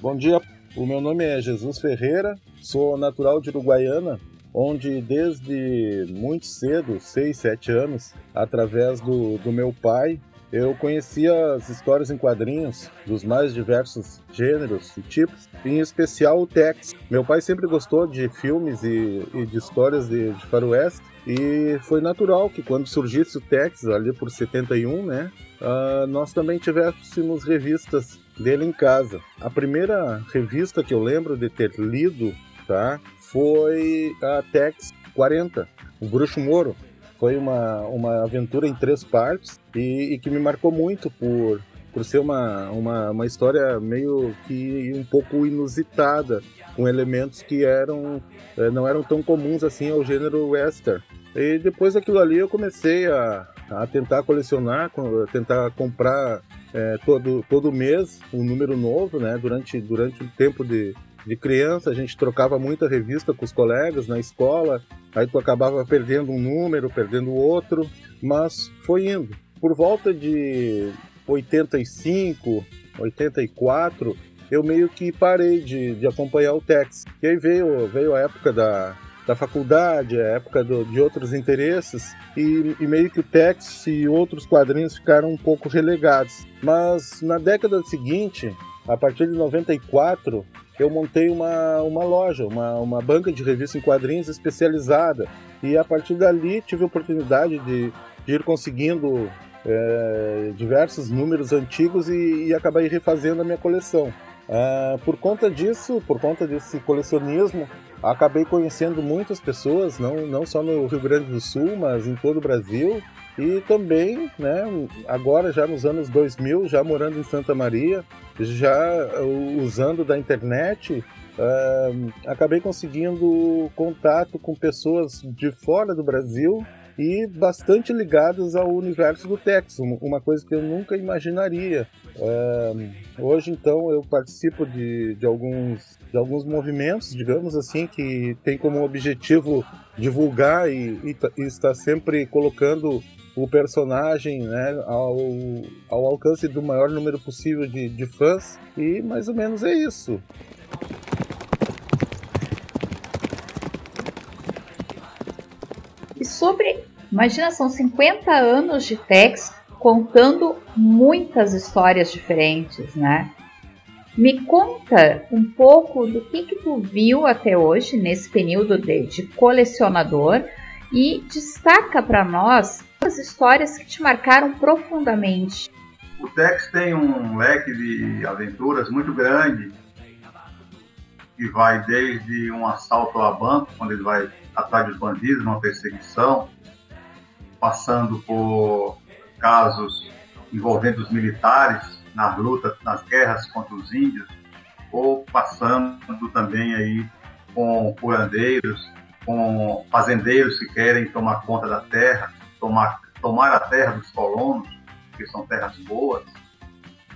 Bom dia, o meu nome é Jesus Ferreira, sou natural de Uruguaiana, onde desde muito cedo, 6, 7 anos, através do, do meu pai, eu conhecia as histórias em quadrinhos dos mais diversos gêneros e tipos, em especial o Tex. Meu pai sempre gostou de filmes e, e de histórias de, de faroeste, e foi natural que quando surgisse o Tex, ali por 71, né, uh, nós também tivéssemos revistas dele em casa. A primeira revista que eu lembro de ter lido, tá, foi a Tex 40, o Bruxo Moro. Foi uma, uma aventura em três partes e, e que me marcou muito por, por ser uma, uma, uma história meio que um pouco inusitada, com elementos que eram eh, não eram tão comuns assim ao gênero western. E depois daquilo ali eu comecei a, a tentar colecionar, a tentar comprar é, todo, todo mês um número novo, né? Durante, durante o tempo de, de criança, a gente trocava muita revista com os colegas na escola, aí tu acabava perdendo um número, perdendo outro, mas foi indo. Por volta de 85, 84, eu meio que parei de, de acompanhar o Tex. E aí veio, veio a época da, da faculdade, a época do, de outros interesses, e, e, meio que o Tex e outros quadrinhos ficaram um pouco relegados. Mas na década seguinte, a partir de 94, eu montei uma, uma loja, uma, uma banca de revistas em quadrinhos especializada. E a partir dali tive a oportunidade de, de ir conseguindo é, diversos números antigos e, e acabei refazendo a minha coleção. Uh, por conta disso, por conta desse colecionismo, acabei conhecendo muitas pessoas, não, não só no Rio Grande do Sul, mas em todo o Brasil. E também, né, agora já nos anos 2000, já morando em Santa Maria, já usando da internet, uh, acabei conseguindo contato com pessoas de fora do Brasil e bastante ligadas ao universo do Tex, uma coisa que eu nunca imaginaria. Uh, hoje, então, eu participo de, de, alguns, de alguns movimentos, digamos assim, que tem como objetivo divulgar e, e, e estar sempre colocando o personagem né, ao, ao alcance do maior número possível de, de fãs. E mais ou menos é isso. E sobre, imagina, são 50 anos de Tex contando muitas histórias diferentes, né? Me conta um pouco do que, que tu viu até hoje, nesse período de, de colecionador, e destaca para nós as histórias que te marcaram profundamente. O Tex tem um leque de aventuras muito grande, que vai desde um assalto a banco, quando ele vai atrás dos bandidos, uma perseguição, passando por casos envolvendo os militares nas lutas, nas guerras contra os índios, ou passando também aí com curandeiros, com fazendeiros que querem tomar conta da terra, tomar, tomar a terra dos colonos, que são terras boas,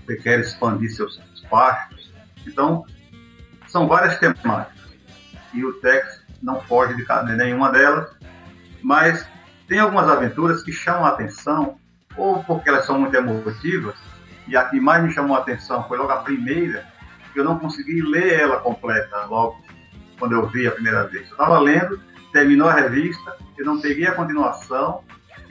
que querem expandir seus pastos. Então, são várias temáticas. E o Tex não foge de nenhuma delas, mas tem algumas aventuras que chamam a atenção, ou porque elas são muito emotivas, e a que mais me chamou a atenção foi logo a primeira, que eu não consegui ler ela completa logo quando eu vi a primeira vez. Eu estava lendo, terminou a revista, eu não peguei a continuação,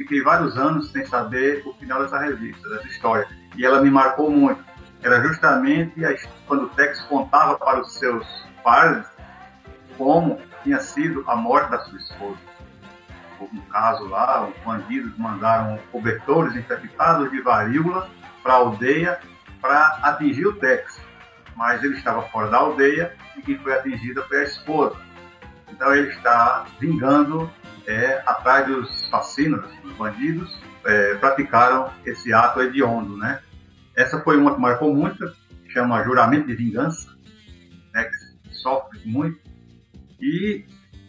fiquei vários anos sem saber o final dessa revista, dessa história. E ela me marcou muito. Era justamente quando o Tex contava para os seus pais como tinha sido a morte da sua esposa. No caso lá, os bandidos mandaram cobertores infectados de varíola para a aldeia para atingir o Tex. Mas ele estava fora da aldeia e quem foi atingida foi a esposa. Então ele está vingando é, atrás dos fascínoras, dos bandidos, é, praticaram esse ato hediondo, né? Essa foi uma que marcou muito, chama Juramento de Vingança, né, que sofre muito. E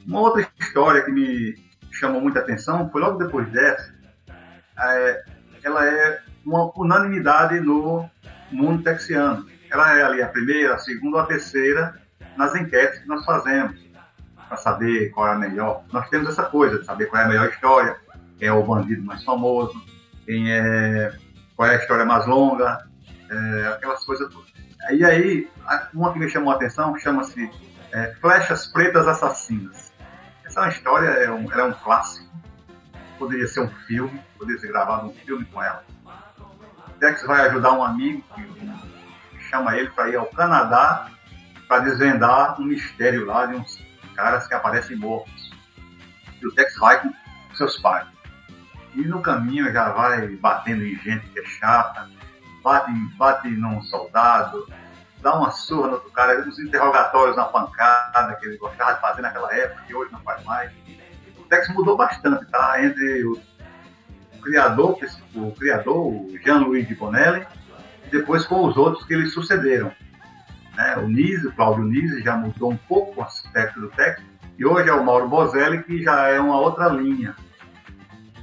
uma outra história que me chamou muita atenção foi logo depois dessa, é, ela é uma unanimidade no mundo texiano. Ela é ali a primeira, a segunda ou a terceira nas enquetes que nós fazemos para saber qual é a melhor. Nós temos essa coisa de saber qual é a melhor história, quem é o bandido mais famoso, quem é qual é a história mais longa, é, aquelas coisas todas. E aí, uma que me chamou a atenção chama-se é, Flechas Pretas Assassinas. Essa é história, é um, é um clássico. Poderia ser um filme, poderia ser gravado um filme com ela. Tex vai ajudar um amigo que chama ele para ir ao Canadá para desvendar um mistério lá de uns caras que aparecem mortos. E o Tex vai com seus pais. E no caminho já vai batendo em gente que é chata, bate, bate num soldado, dá uma surra no outro cara, uns interrogatórios na pancada que ele gostava de fazer naquela época, que hoje não faz mais. O Tex mudou bastante, tá? Entre o, criador, o criador, Jean-Louis de Bonelli, e depois com os outros que lhe sucederam. Né? O Nise, o Cláudio Nise, já mudou um pouco o aspecto do Tex, e hoje é o Mauro Bozelli, que já é uma outra linha.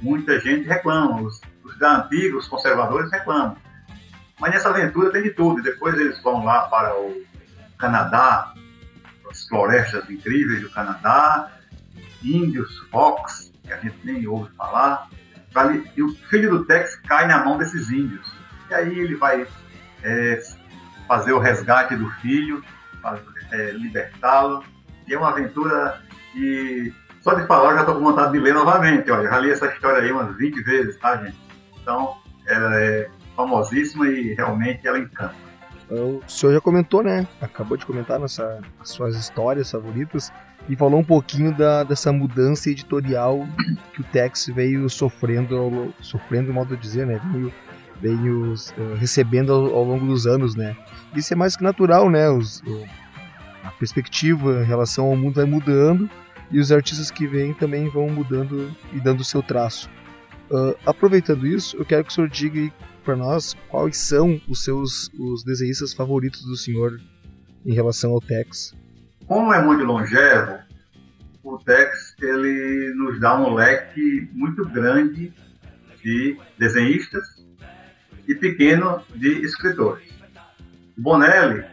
Muita gente reclama, os, os antigos, os conservadores reclamam mas nessa aventura tem de tudo. Depois eles vão lá para o Canadá, as florestas incríveis do Canadá, índios, fox, que a gente nem ouve falar. E o filho do Tex cai na mão desses índios. E aí ele vai é, fazer o resgate do filho, é, libertá-lo. E é uma aventura que, só de falar, já estou com vontade de ler novamente. Olha, já li essa história aí umas 20 vezes, tá, gente? Então, ela é famosíssima e realmente ela encanta. O senhor já comentou, né? Acabou de comentar nessa, as suas histórias favoritas e falou um pouquinho da, dessa mudança editorial que o Tex veio sofrendo, sofrendo, modo de dizer, né? Veio, veio uh, recebendo ao, ao, longo dos anos, né? Isso é mais que natural, né? Os, a perspectiva em relação ao mundo vai mudando e os artistas que vêm também vão mudando e dando o seu traço. Uh, aproveitando isso, eu quero que o senhor diga para nós quais são os seus os desenhistas favoritos do senhor em relação ao Tex. Como é muito longevo, o Tex ele nos dá um leque muito grande de desenhistas e pequeno de escritores. Bonelli,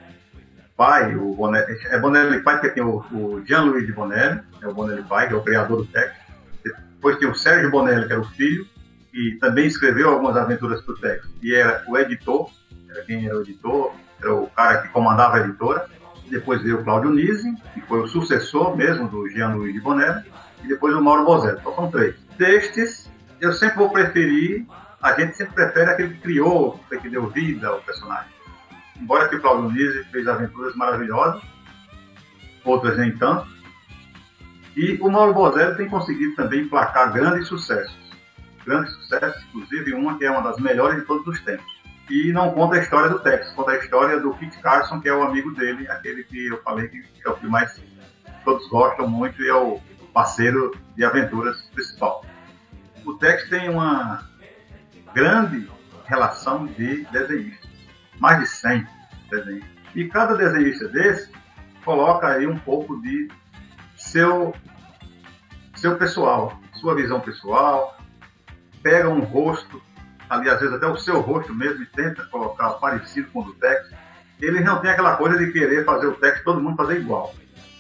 pai, o Bonelli, é Bonelli pai porque tem o, o de Bonelli, é o Bonelli pai, que é o criador do Tex. Depois tem o Sérgio Bonelli, que era o filho, que também escreveu algumas aventuras para o Tex, e era o editor, era quem era o editor, era o cara que comandava a editora. Depois veio o Cláudio Nisi, que foi o sucessor mesmo do de Bonner, e depois o Mauro Bozelli. Então são três. Destes, eu sempre vou preferir, a gente sempre prefere aquele que criou, que deu vida ao personagem. Embora que o Cláudio Nisi fez aventuras maravilhosas, outras nem tanto. E o Mauro Bozelli tem conseguido também emplacar grandes sucessos. Grandes sucessos, inclusive uma que é uma das melhores de todos os tempos. E não conta a história do Tex, conta a história do Kit Carson, que é o amigo dele, aquele que eu falei que é o que mais todos gostam muito e é o parceiro de aventuras principal. O Tex tem uma grande relação de desenhistas, mais de 100 desenhistas. E cada desenhista desse coloca aí um pouco de seu, seu pessoal, sua visão pessoal, pega um rosto, ali às vezes até o seu rosto mesmo, e tenta colocar parecido com o do Tex. Eles não tem aquela coisa de querer fazer o Tex todo mundo fazer igual.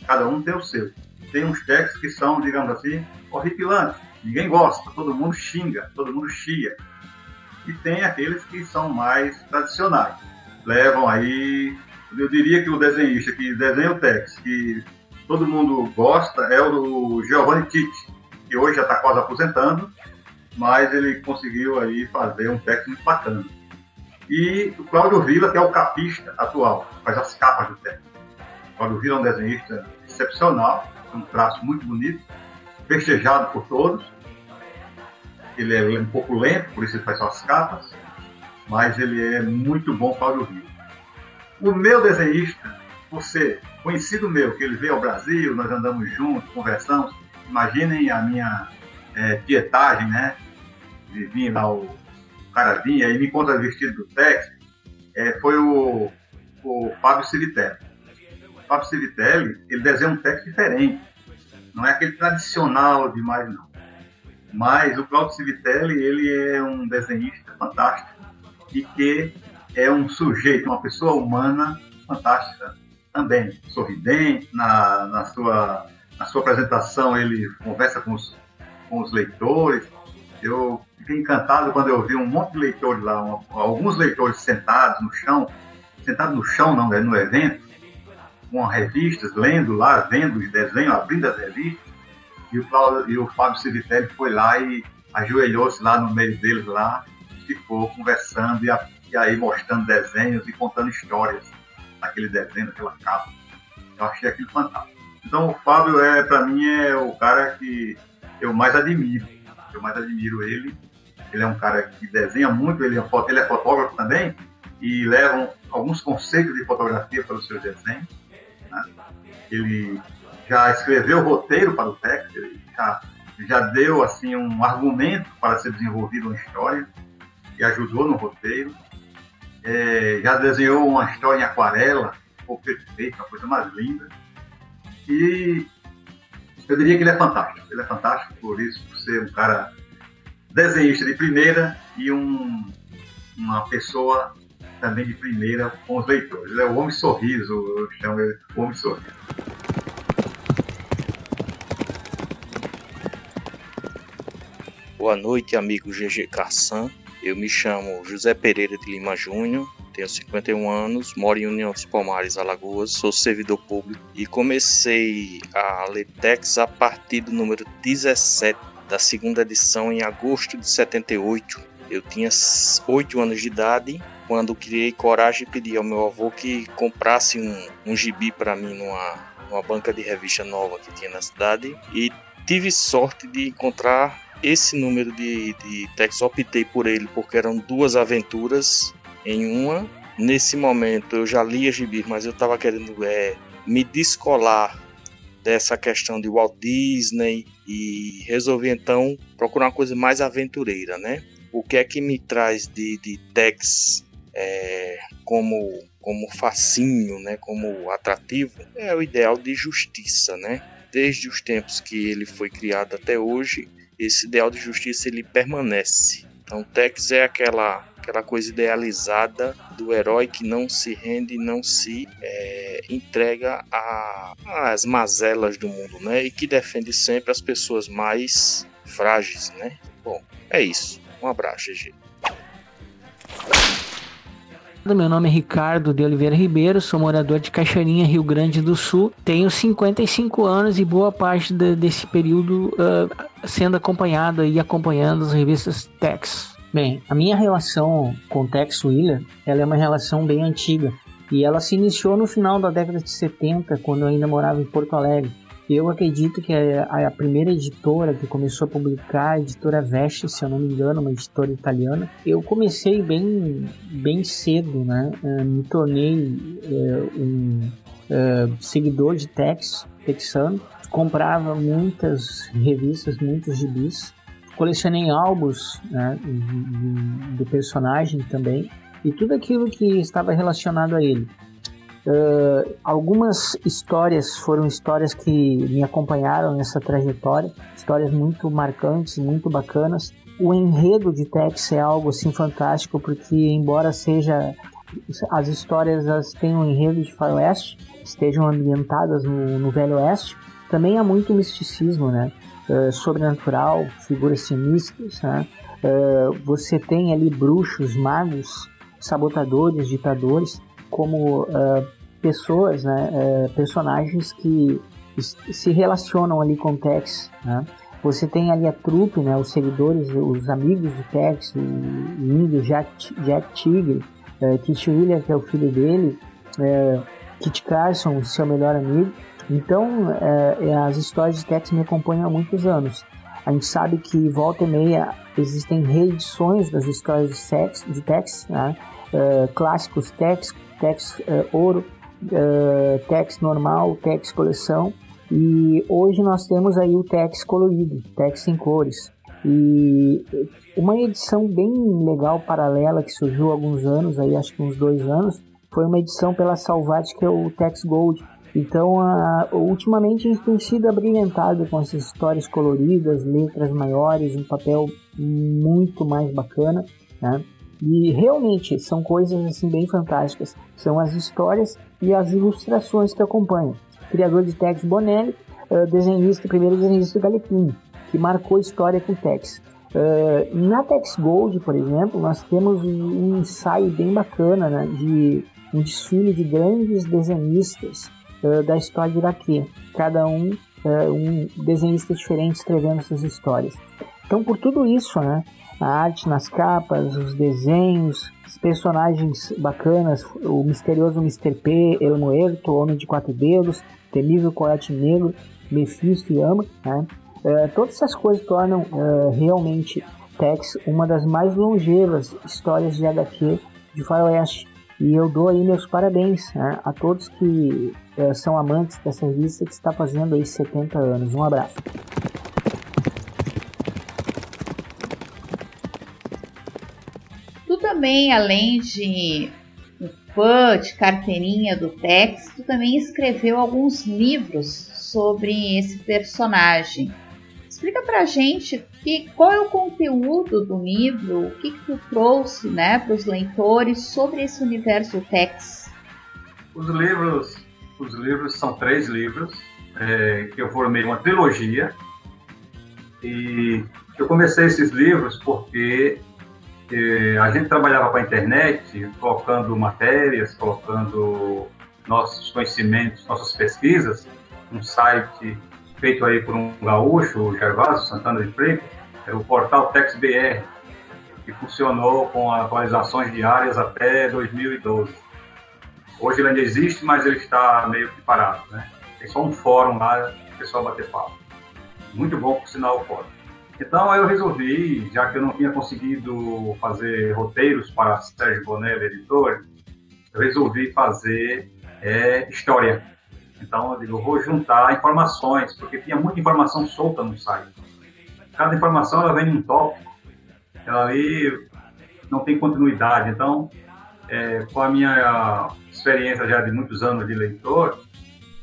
Cada um tem o seu. Tem uns Tex que são, digamos assim, horripilantes. Ninguém gosta, todo mundo xinga, todo mundo chia. E tem aqueles que são mais tradicionais. Levam aí, eu diria que o desenhista que desenha o Tex, que todo mundo gosta, é o Giovanni Tite, que hoje já está quase aposentando, mas ele conseguiu aí fazer um Tex muito bacana. E o Cláudio Vila, que é o capista atual, faz as capas do Tex. O Cláudio Vila é um desenhista excepcional, um traço muito bonito, festejado por todos. Ele é um pouco lento, por isso ele faz só as capas, mas ele é muito bom, Cláudio Vila. O meu desenhista, por ser conhecido meu, que ele veio ao Brasil, nós andamos juntos, conversamos, imaginem a minha é, pietagem, né? De vir lá, o, o cara vinha e me encontra vestido do Tex, é, foi o, o Fábio Civitelli. O Fábio Civitelli, ele desenha um Tex diferente. Não é aquele tradicional demais, não. Mas o Claudio Civitelli, ele é um desenhista fantástico e que é um sujeito, uma pessoa humana fantástica também, sorridente, na, na, sua, na sua apresentação ele conversa com os, com os leitores. Eu fiquei encantado quando eu vi um monte de leitores lá, um, alguns leitores sentados no chão, sentados no chão, não, é no evento, com revistas, lendo lá, vendo os desenhos, abrindo as revistas. E o, Paulo, e o Fábio Civitelli foi lá e ajoelhou-se lá no meio deles lá, ficou conversando e, a, e aí mostrando desenhos e contando histórias naquele desenho, naquela capa. Eu achei aquilo fantástico. Então o Fábio é, para mim, é o cara que eu mais admiro. Eu mais admiro ele. Ele é um cara que desenha muito, ele é, ele é fotógrafo também e leva alguns conceitos de fotografia para os seus desenhos. Né? Ele já escreveu o roteiro para o texto, ele já, já deu assim um argumento para ser desenvolvido uma história e ajudou no roteiro. É, já desenhou uma história em aquarela, ficou perfeito, uma coisa mais linda. E eu diria que ele é fantástico. Ele é fantástico por isso, por ser um cara desenhista de primeira e um, uma pessoa também de primeira com os leitores. Ele é o homem sorriso, eu chamo ele o homem sorriso. Boa noite, amigo GG Cassan. Eu me chamo José Pereira de Lima Júnior, tenho 51 anos, moro em União dos Palmares, Alagoas, sou servidor público e comecei a Letex a partir do número 17 da segunda edição em agosto de 78. Eu tinha 8 anos de idade quando criei coragem e pedi ao meu avô que comprasse um, um gibi para mim numa, numa banca de revista nova que tinha na cidade e tive sorte de encontrar esse número de, de textos. Optei por ele porque eram duas aventuras em uma. Nesse momento eu já lia gibi, mas eu estava querendo é, me descolar dessa questão de Walt Disney e resolvi então procurar uma coisa mais aventureira, né? O que é que me traz de, de Tex é, como como fascínio, né, como atrativo, é o ideal de justiça, né? Desde os tempos que ele foi criado até hoje, esse ideal de justiça ele permanece. Então, Tex é aquela aquela coisa idealizada do herói que não se rende, não se é, entrega às mazelas do mundo, né? E que defende sempre as pessoas mais frágeis, né? Bom, é isso. Um abraço, GG. Meu nome é Ricardo de Oliveira Ribeiro, sou morador de Cachoeirinha, Rio Grande do Sul. Tenho 55 anos e boa parte de, desse período uh, sendo acompanhado e acompanhando as revistas Tex. Bem, a minha relação com Tex Wheeler ela é uma relação bem antiga e ela se iniciou no final da década de 70, quando eu ainda morava em Porto Alegre. Eu acredito que a, a, primeira editora que começou a publicar, a editora Veste, se eu não me engano, uma editora italiana, eu comecei bem, bem cedo, né? Uh, me tornei uh, um uh, seguidor de Tex, texano, comprava muitas revistas, muitos gibis, colecionei álbuns né, do personagem também e tudo aquilo que estava relacionado a ele. Uh, algumas histórias foram histórias que me acompanharam nessa trajetória, histórias muito marcantes, muito bacanas. O enredo de Tex é algo assim fantástico porque embora seja as histórias elas têm um enredo de faroeste, estejam ambientadas no, no Velho Oeste, também há muito misticismo, né? Uh, sobrenatural, figuras sinistras, né? Uh, você tem ali bruxos, magos, sabotadores, ditadores, como uh, pessoas, né, é, personagens que se relacionam ali com Tex, né? Você tem ali a trupe, né, os seguidores, os amigos de Tex, o índio Jack, Jack Tigre, é, Kit William, que é o filho dele, é, Kit Carson, seu melhor amigo. Então, é, é, as histórias de Tex me acompanham há muitos anos. A gente sabe que volta e meia existem reedições das histórias de, Tex, de Tex né? É, clássicos Tex, Tex é, Ouro, uh, Tex normal, Tex coleção. E hoje nós temos aí o Tex colorido, Tex em cores. E uma edição bem legal, paralela, que surgiu há alguns anos, aí acho que uns dois anos, foi uma edição pela Salvat, que é o Tex Gold. Então, uh, ultimamente a gente tem sido abrilhantado com essas histórias coloridas, letras maiores, um papel muito mais bacana, né? E realmente são coisas assim bem fantásticas. São as histórias e as ilustrações que acompanham. Criador de Tex Bonelli, uh, desenhista, primeiro desenhista Galequim, que marcou a história com Tex. Uh, na Tex Gold, por exemplo, nós temos um ensaio bem bacana né, de um desfile de grandes desenhistas uh, da história de Iraquê. Cada um, um desenhista diferente escrevendo suas histórias. Então, por tudo isso, né, a arte nas capas, os desenhos, os personagens bacanas, o misterioso Mr. P, El Muerto, Homem de Quatro Dedos, Temível Coyote Negro, Mephisto e Ama, né? Uh, todas essas coisas tornam uh, realmente Tex uma das mais longevas histórias de HQ de faroeste. E eu dou aí meus parabéns né, a todos que uh, são amantes dessa revista que está fazendo aí 70 anos. Um abraço. Também, além de um fã de carteirinha do Tex, tu também escreveu alguns livros sobre esse personagem. Explica pra gente que, qual é o conteúdo do livro, o que, que tu trouxe né, para os leitores sobre esse universo Tex. Os livros, os livros são três livros é, que eu formei uma trilogia e eu comecei esses livros porque a gente trabalhava com a internet, colocando matérias, colocando nossos conhecimentos, nossas pesquisas, um site feito aí por um gaúcho, o Gervásio Santana de Freitas, é o portal TexBR, que funcionou com atualizações diárias até 2012. Hoje ele ainda existe, mas ele está meio que parado, né? Tem só um fórum lá, o pessoal bater papo. Muito bom, por sinal, o fórum. Então eu resolvi, já que eu não tinha conseguido fazer roteiros para Sérgio Bonelli, editor, eu resolvi fazer é, história. Então eu digo, eu vou juntar informações, porque tinha muita informação solta no site. Cada informação ela vem em um tópico, ela ali não tem continuidade. Então, é, com a minha experiência já de muitos anos de leitor,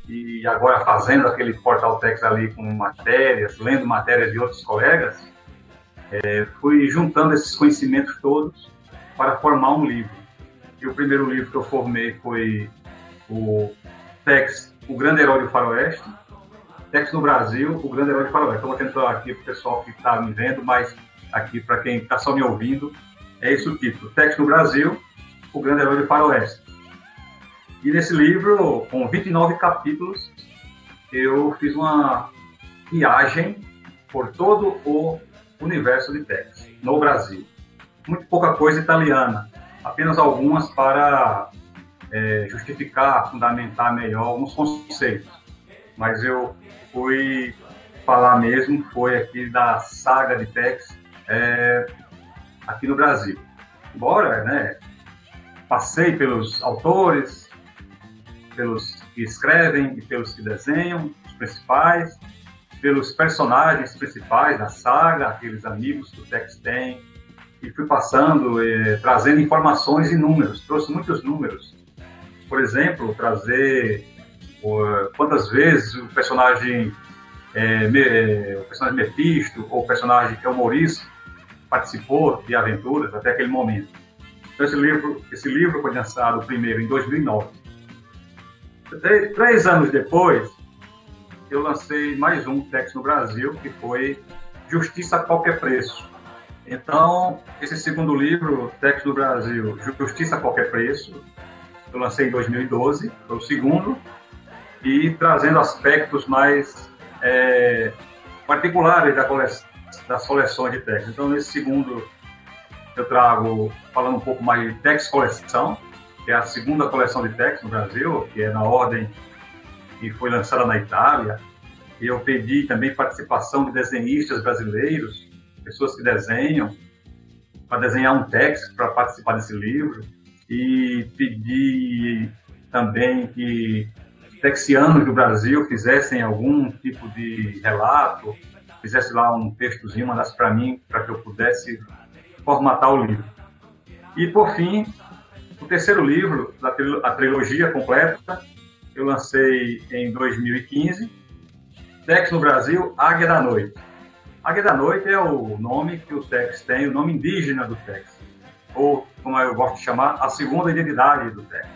e agora fazendo aquele portal Tex ali com matérias, lendo matérias de outros colegas, é, fui juntando esses conhecimentos todos para formar um livro. E o primeiro livro que eu formei foi o Tex, O Grande Herói do Faroeste, Tex no Brasil, O Grande Herói do Faroeste. Vou tentar aqui para o pessoal que está me vendo, mas aqui para quem está só me ouvindo, é esse o título, Tex no Brasil, O Grande Herói do Faroeste. E nesse livro, com 29 capítulos, eu fiz uma viagem por todo o universo de Tex, no Brasil. Muito pouca coisa italiana, apenas algumas para é, justificar, fundamentar melhor alguns conceitos. mas eu fui falar mesmo, foi aqui da saga de Tex é, aqui no Brasil. Embora, né, passei pelos autores, pelos que escrevem e pelos que desenham, os principais, pelos personagens principais da saga, aqueles amigos que o Tex tem, e fui passando, eh, trazendo informações e números, trouxe muitos números. Por exemplo, trazer quantas vezes o personagem, eh, me, o personagem Mephisto ou o personagem que é o Maurício participou de aventuras até aquele momento. Então, esse livro, esse livro foi lançado primeiro em 2009. Três anos depois, eu lancei mais um texto no Brasil, que foi Justiça a Qualquer Preço. Então, esse segundo livro, Texto do Brasil, Justiça a Qualquer Preço, eu lancei em 2012, foi o segundo, e trazendo aspectos mais é, particulares da coleção, das coleções de textos. Então, nesse segundo, eu trago, falando um pouco mais de Tex Coleção, que é a segunda coleção de textos no Brasil, que é na ordem que foi lançada na Itália. E eu pedi também participação de desenhistas brasileiros, pessoas que desenham, para desenhar um texto para participar desse livro. E pedi também que texianos do Brasil fizessem algum tipo de relato, fizesse lá um textozinho, mandasse para mim, para que eu pudesse formatar o livro. E, por fim, o terceiro livro, a trilogia completa, eu lancei em 2015. Tex no Brasil, Águia da Noite. Águia da Noite é o nome que o Tex tem, o nome indígena do Tex. Ou, como eu gosto de chamar, a segunda identidade do Tex.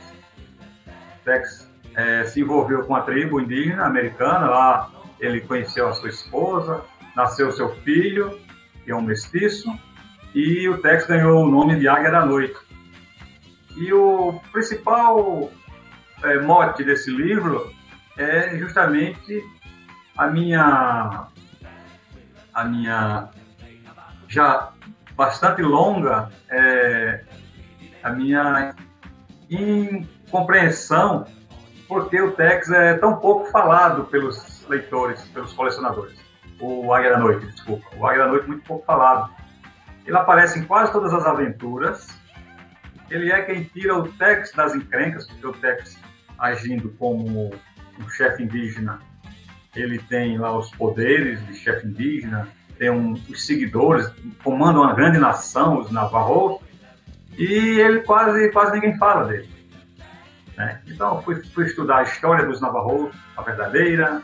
O Tex é, se envolveu com a tribo indígena americana, lá ele conheceu a sua esposa, nasceu seu filho, que é um mestiço, e o Tex ganhou o nome de Águia da Noite. E o principal é, mote desse livro é justamente a minha a minha já bastante longa é, a minha incompreensão porque o Tex é tão pouco falado pelos leitores, pelos colecionadores. O Águia da Noite, desculpa. O Águia da Noite muito pouco falado. Ele aparece em quase todas as aventuras, ele é quem tira o Tex das encrencas, porque o Tex, agindo como um chefe indígena, ele tem lá os poderes de chefe indígena, tem um, os seguidores, comanda uma grande nação, os Navarros, e ele quase, quase ninguém fala dele. Né? Então, fui, fui estudar a história dos Navarros, a verdadeira,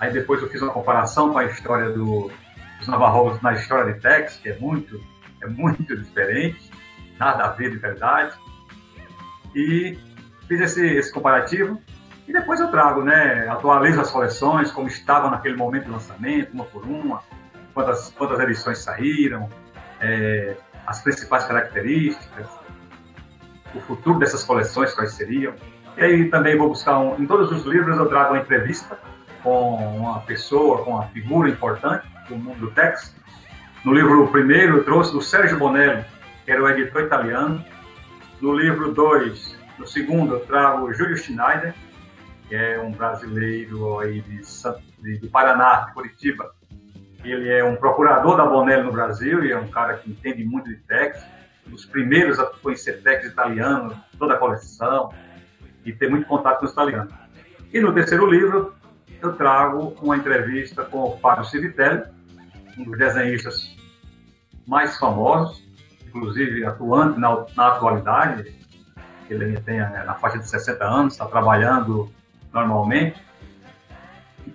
aí depois eu fiz uma comparação com a história do, dos Navarros na história de Tex, que é muito, é muito diferente nada a ver de verdade. E fiz esse, esse comparativo e depois eu trago, né, atualizo as coleções, como estavam naquele momento de lançamento, uma por uma, quantas, quantas edições saíram, é, as principais características, o futuro dessas coleções, quais seriam. E aí também vou buscar, um, em todos os livros eu trago uma entrevista com uma pessoa, com uma figura importante do mundo do texto. No livro primeiro eu trouxe do Sérgio Bonelli, que era o editor italiano. No livro 2, no segundo, eu trago Júlio Schneider, que é um brasileiro aí de, do Paraná, de Curitiba. Ele é um procurador da Bonelli no Brasil e é um cara que entende muito de texto, um dos primeiros a conhecer texto italiano, toda a coleção, e ter muito contato com os italianos. E no terceiro livro, eu trago uma entrevista com o Fábio Civitelli, um dos desenhistas mais famosos, inclusive atuante na, na atualidade, ele tem é, na faixa de 60 anos, está trabalhando normalmente,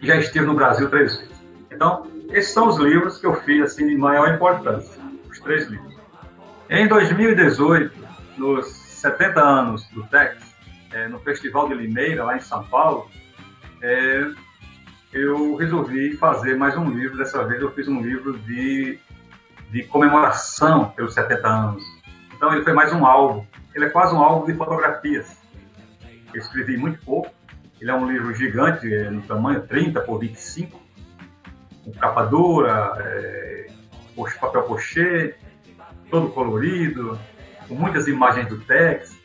e já esteve no Brasil três vezes. Então, esses são os livros que eu fiz assim, de maior importância, os três livros. Em 2018, nos 70 anos do Tex, é, no Festival de Limeira, lá em São Paulo, é, eu resolvi fazer mais um livro. Dessa vez eu fiz um livro de de comemoração pelos 70 anos. Então ele foi mais um álbum. Ele é quase um álbum de fotografias. Eu escrevi muito pouco. Ele é um livro gigante, é, no tamanho 30 por 25, com capa dura, é, papel pochê, todo colorido, com muitas imagens do Tex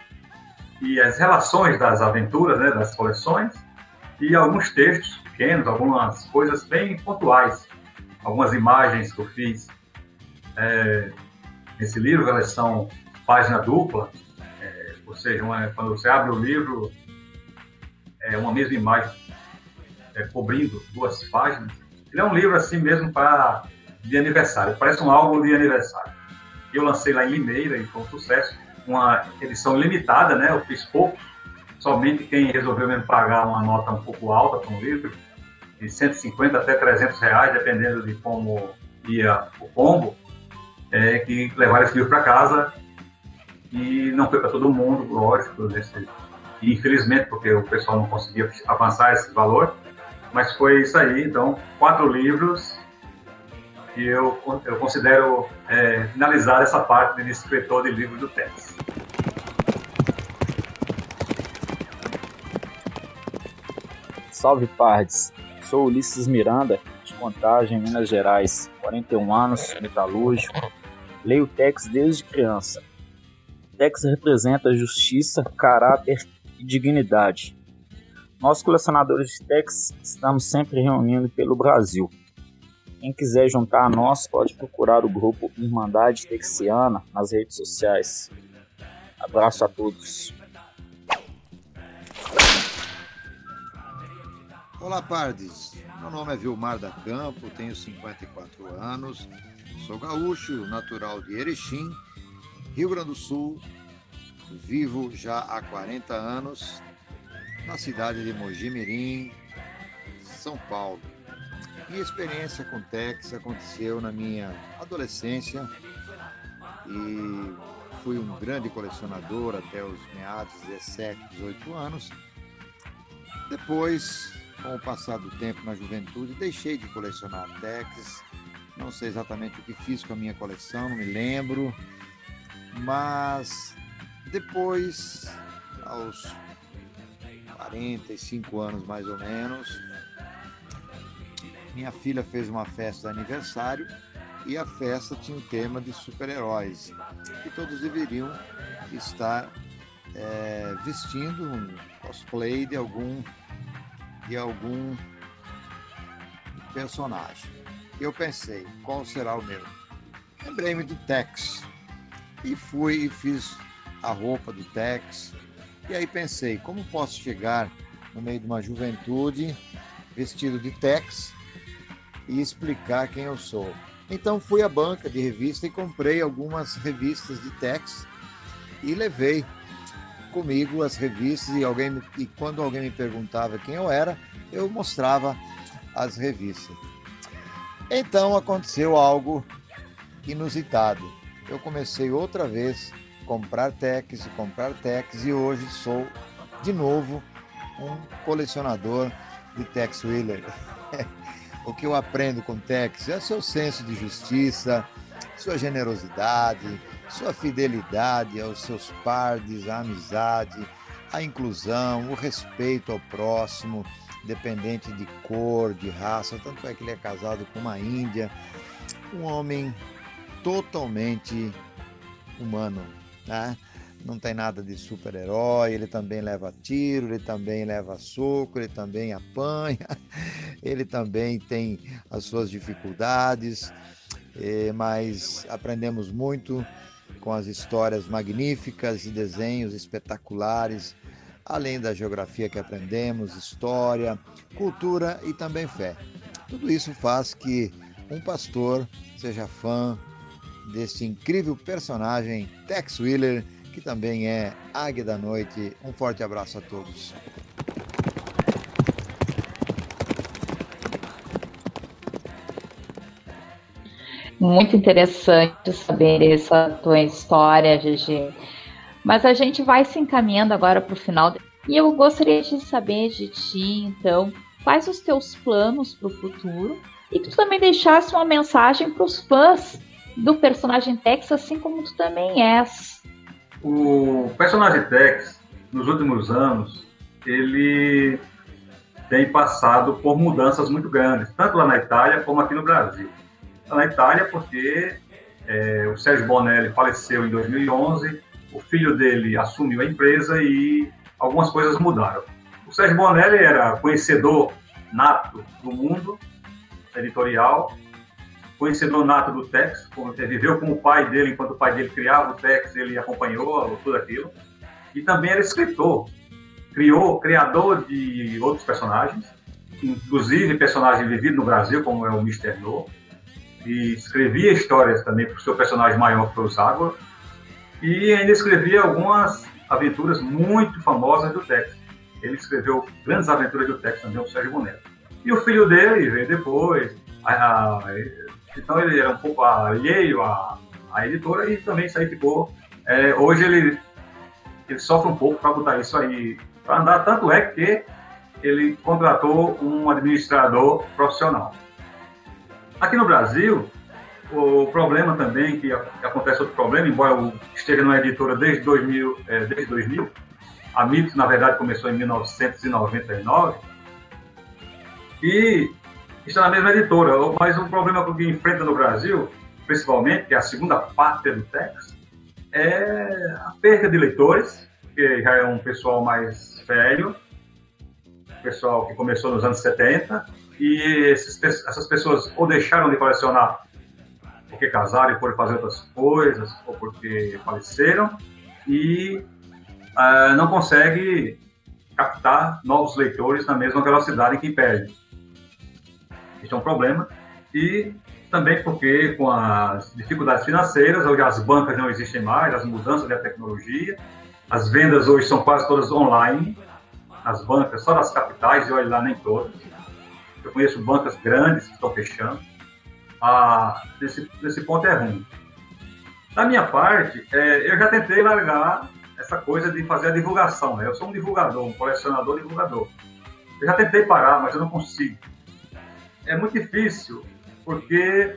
e as relações das aventuras, né, das coleções. e alguns textos pequenos, algumas coisas bem pontuais, algumas imagens que eu fiz. É, nesse livro, elas são página dupla, é, ou seja, uma, quando você abre o livro, é uma mesma imagem é, cobrindo duas páginas. Ele é um livro assim mesmo para de aniversário, parece um álbum de aniversário. Eu lancei lá em Limeira e foi um sucesso, uma edição limitada, né? Eu fiz pouco, somente quem resolveu mesmo pagar uma nota um pouco alta para um livro, de 150 até 300 reais, dependendo de como ia o combo, é, que levaram esse livro para casa e não foi para todo mundo, lógico, nesse, e infelizmente, porque o pessoal não conseguia avançar esse valor, mas foi isso aí. Então, quatro livros e eu, eu considero é, finalizar essa parte de escritor de livro do Tex. Salve Pardes, sou Ulisses Miranda, de Contagem, Minas Gerais, 41 anos, metalúrgico, leio Tex desde criança. Tex representa justiça, caráter e dignidade. Nós colecionadores de Tex estamos sempre reunindo pelo Brasil. Quem quiser juntar a nós pode procurar o grupo Irmandade Texiana nas redes sociais. Abraço a todos. Olá, Pardes. Meu nome é Vilmar da Campo, tenho 54 anos, sou gaúcho, natural de Erechim, Rio Grande do Sul, vivo já há 40 anos na cidade de Mojimirim, São Paulo. Minha experiência com Tex aconteceu na minha adolescência e fui um grande colecionador até os meados de 17, 18 anos. Depois, com o passar do tempo na juventude, deixei de colecionar Tex. Não sei exatamente o que fiz com a minha coleção, não me lembro. Mas depois, aos 45 anos mais ou menos. Minha filha fez uma festa de aniversário e a festa tinha o um tema de super-heróis. E todos deveriam estar é, vestindo um cosplay de algum de algum personagem. Eu pensei, qual será o meu? Lembrei-me do Tex e fui e fiz a roupa do Tex, e aí pensei, como posso chegar no meio de uma juventude vestido de Tex e explicar quem eu sou? Então fui à banca de revista e comprei algumas revistas de Tex e levei comigo as revistas e alguém e quando alguém me perguntava quem eu era, eu mostrava as revistas. Então aconteceu algo inusitado. Eu comecei outra vez comprar techs e comprar techs e hoje sou de novo um colecionador de Tex Wheeler. o que eu aprendo com Tex é seu senso de justiça, sua generosidade, sua fidelidade aos seus pardes, a amizade, a inclusão, o respeito ao próximo, independente de cor, de raça. Tanto é que ele é casado com uma índia, um homem totalmente humano, né? Não tem nada de super-herói, ele também leva tiro, ele também leva soco, ele também apanha, ele também tem as suas dificuldades, mas aprendemos muito com as histórias magníficas e desenhos espetaculares, além da geografia que aprendemos, história, cultura e também fé. Tudo isso faz que um pastor seja fã deste incrível personagem Tex Wheeler, que também é Águia da Noite. Um forte abraço a todos. Muito interessante saber essa tua história, Gigi. Mas a gente vai se encaminhando agora para o final. E eu gostaria de saber de ti, então, quais os teus planos para o futuro e tu também deixasse uma mensagem para os fãs do personagem Tex, assim como tu também és. O personagem Tex, nos últimos anos, ele tem passado por mudanças muito grandes, tanto lá na Itália como aqui no Brasil. Na Itália, porque é, o Sérgio Bonelli faleceu em 2011, o filho dele assumiu a empresa e algumas coisas mudaram. Sérgio Bonelli era conhecedor nato do mundo editorial, conhecedor nato do Tex, viveu com o pai dele, enquanto o pai dele criava o Tex, ele acompanhou tudo aquilo, e também era escritor, criou, criador de outros personagens, inclusive personagem vivido no Brasil, como é o Mr. No, e escrevia histórias também para o seu personagem maior, que foi o Zagor, e ainda escrevia algumas aventuras muito famosas do Tex. Ele escreveu grandes aventuras do Tex também, o Sérgio Bonello. E o filho dele veio depois, a, a, então ele era um pouco alheio à, à editora e também isso aí ficou. É, hoje ele, ele sofre um pouco para botar isso aí para andar, tanto é que ele contratou um administrador profissional. Aqui no Brasil, o problema também, que acontece outro problema, embora eu esteja numa editora desde 2000, é, desde 2000 a Mitos, na verdade, começou em 1999, e está na mesma editora. Mas o problema que enfrenta no Brasil, principalmente, que é a segunda parte do texto, é a perda de leitores, que já é um pessoal mais velho, pessoal que começou nos anos 70, e esses, essas pessoas ou deixaram de colecionar porque casaram e foram fazer outras coisas, ou porque faleceram, e uh, não consegue captar novos leitores na mesma velocidade que perde. Isso é um problema. E também porque com as dificuldades financeiras, hoje as bancas não existem mais, as mudanças da tecnologia, as vendas hoje são quase todas online, as bancas só das capitais, e olha lá, nem todas. Eu conheço bancas grandes que estão fechando. Ah, desse, desse ponto é ruim. Da minha parte, é, eu já tentei largar essa coisa de fazer a divulgação. Né? Eu sou um divulgador, um colecionador divulgador. Eu já tentei parar, mas eu não consigo. É muito difícil, porque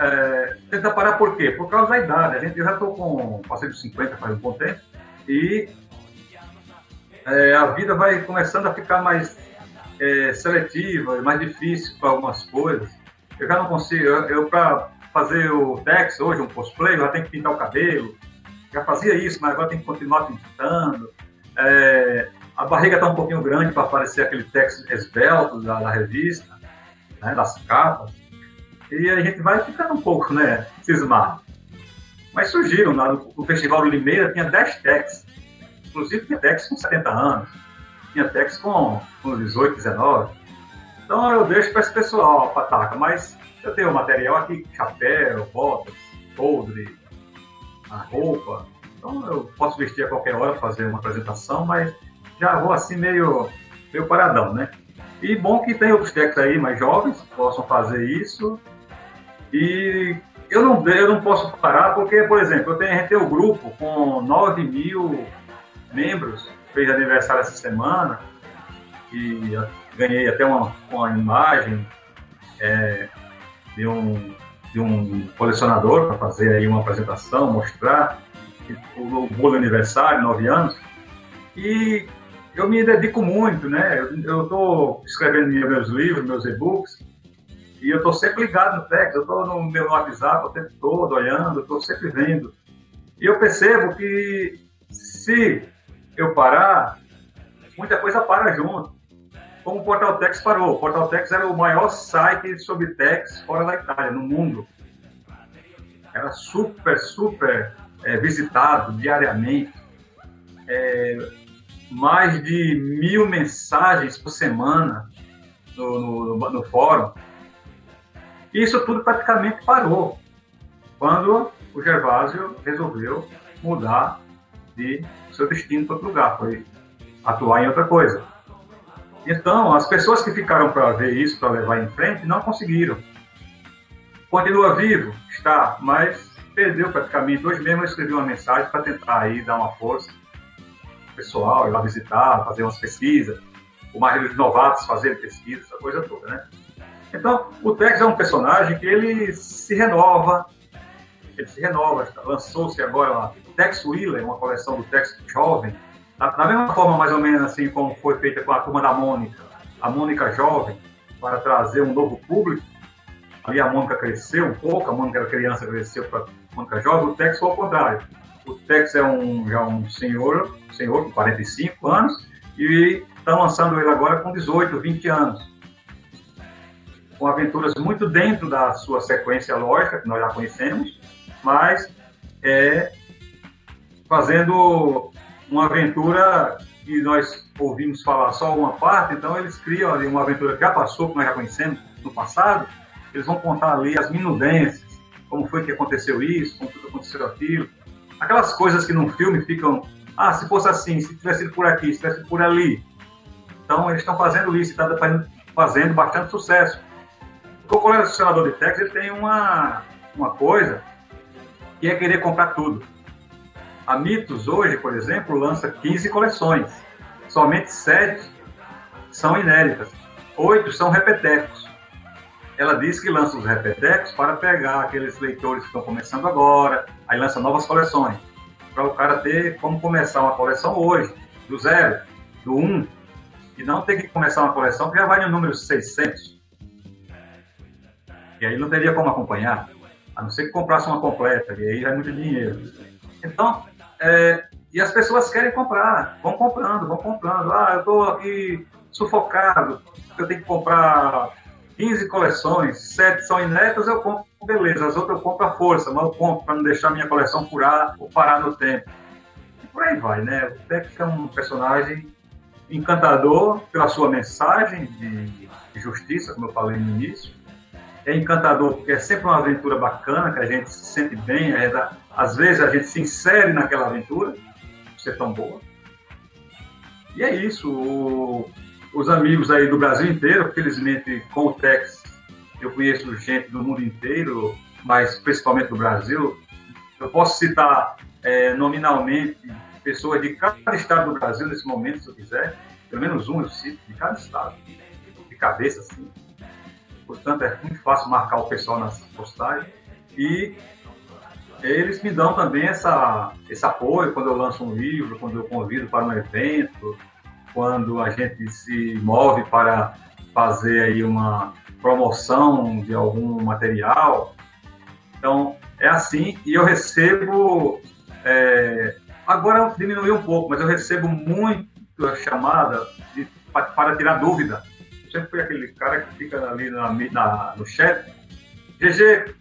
é, tentar parar por quê? Por causa da idade. A gente, eu já estou com, passei dos 50 faz um bom tempo, e é, a vida vai começando a ficar mais é, seletiva, mais difícil para algumas coisas. Eu já não consigo, eu, eu para fazer o Tex hoje, um cosplay, eu já tenho que pintar o cabelo. Já fazia isso, mas agora tem que continuar pintando. É, a barriga está um pouquinho grande para parecer aquele Tex esbelto da, da revista, né, das capas. E a gente vai ficando um pouco, né, cismado. Mas surgiram lá no, no Festival do Limeira, tinha 10 Tex. Inclusive tinha Tex com 70 anos, tinha Tex com, com 18, 19. Então eu deixo para esse pessoal, pataca, mas eu tenho material aqui, chapéu, botas, coldre, a roupa. Então eu posso vestir a qualquer hora, fazer uma apresentação, mas já vou assim meio, meio paradão, né? E bom que tem outros técnicos aí mais jovens que possam fazer isso. E eu não, eu não posso parar porque, por exemplo, eu tenho, tem um grupo com 9 mil membros, fez aniversário essa semana, e ganhei até uma, uma imagem é, de, um, de um colecionador para fazer aí uma apresentação, mostrar o, o bolo aniversário, nove anos. E eu me dedico muito, né? Eu estou escrevendo meus livros, meus e-books, e eu estou sempre ligado no texto, eu estou no meu WhatsApp o tempo todo, olhando, estou sempre vendo. E eu percebo que se eu parar, muita coisa para junto como o Portal Tex parou. O Portal Tex era o maior site sobre Tex fora da Itália, no mundo. Era super, super é, visitado diariamente. É, mais de mil mensagens por semana no, no, no fórum. E isso tudo praticamente parou quando o Gervásio resolveu mudar de seu destino para outro lugar, foi atuar em outra coisa. Então, as pessoas que ficaram para ver isso, para levar em frente, não conseguiram. Continua vivo, está, mas perdeu praticamente. Hoje mesmo eu escrevi uma mensagem para tentar aí dar uma força pessoal, ir lá visitar, fazer umas pesquisas, o mais dos novatos fazer pesquisa, essa coisa toda, né? Então, o Tex é um personagem que ele se renova, ele se renova. Lançou-se agora uma Tex Wheeler, uma coleção do Tex jovem, da, mesma forma, mais ou menos assim, como foi feita com a turma da Mônica, a Mônica jovem, para trazer um novo público. Ali a Mônica cresceu um pouco, a Mônica era criança, cresceu para a Mônica jovem. O Tex foi ao contrário. O Tex é um, já um senhor, senhor com 45 anos, e estão lançando ele agora com 18, 20 anos. Com aventuras muito dentro da sua sequência lógica, que nós já conhecemos, mas é, fazendo uma aventura que nós ouvimos falar só uma parte, então eles criam ali uma aventura que já passou, que nós já conhecemos no passado, eles vão contar ali as minudências, como foi que aconteceu isso, como foi que aconteceu aquilo, aquelas coisas que num filme ficam, ah, se fosse assim, se tivesse por aqui, se tivesse por ali. Então eles estão fazendo isso está fazendo bastante sucesso. O colecionador de textos ele tem uma, uma coisa que é querer comprar tudo. A Mitos hoje, por exemplo, lança 15 coleções. Somente 7 são inéditas. 8 são repetecos. Ela diz que lança os repetecos para pegar aqueles leitores que estão começando agora, aí lança novas coleções. Para o cara ter como começar uma coleção hoje, do zero, do um, e não ter que começar uma coleção que já vai no número 600. E aí não teria como acompanhar, a não ser que comprasse uma completa, e aí já é muito dinheiro. Então, é, e as pessoas querem comprar, vão comprando, vão comprando. Ah, eu estou aqui sufocado, eu tenho que comprar 15 coleções, 7 são inéditas, eu compro, beleza, as outras eu compro à força, mas eu compro para não deixar minha coleção furar ou parar no tempo. E por aí vai, né? O Tex é um personagem encantador pela sua mensagem de justiça, como eu falei no início. É encantador porque é sempre uma aventura bacana, que a gente se sente bem, é às vezes a gente se insere naquela aventura, por ser tão boa. E é isso. O, os amigos aí do Brasil inteiro, felizmente com o Tex, eu conheço gente do mundo inteiro, mas principalmente do Brasil. Eu posso citar é, nominalmente pessoas de cada estado do Brasil nesse momento, se eu quiser. Pelo menos um eu cito, de cada estado. De cabeça, assim. Portanto, é muito fácil marcar o pessoal nas postagens. E eles me dão também essa, esse apoio quando eu lanço um livro, quando eu convido para um evento, quando a gente se move para fazer aí uma promoção de algum material. Então, é assim, e eu recebo, é, agora diminuiu um pouco, mas eu recebo muito chamada de, para tirar dúvida. Sempre fui aquele cara que fica ali na, na, no chat. GG,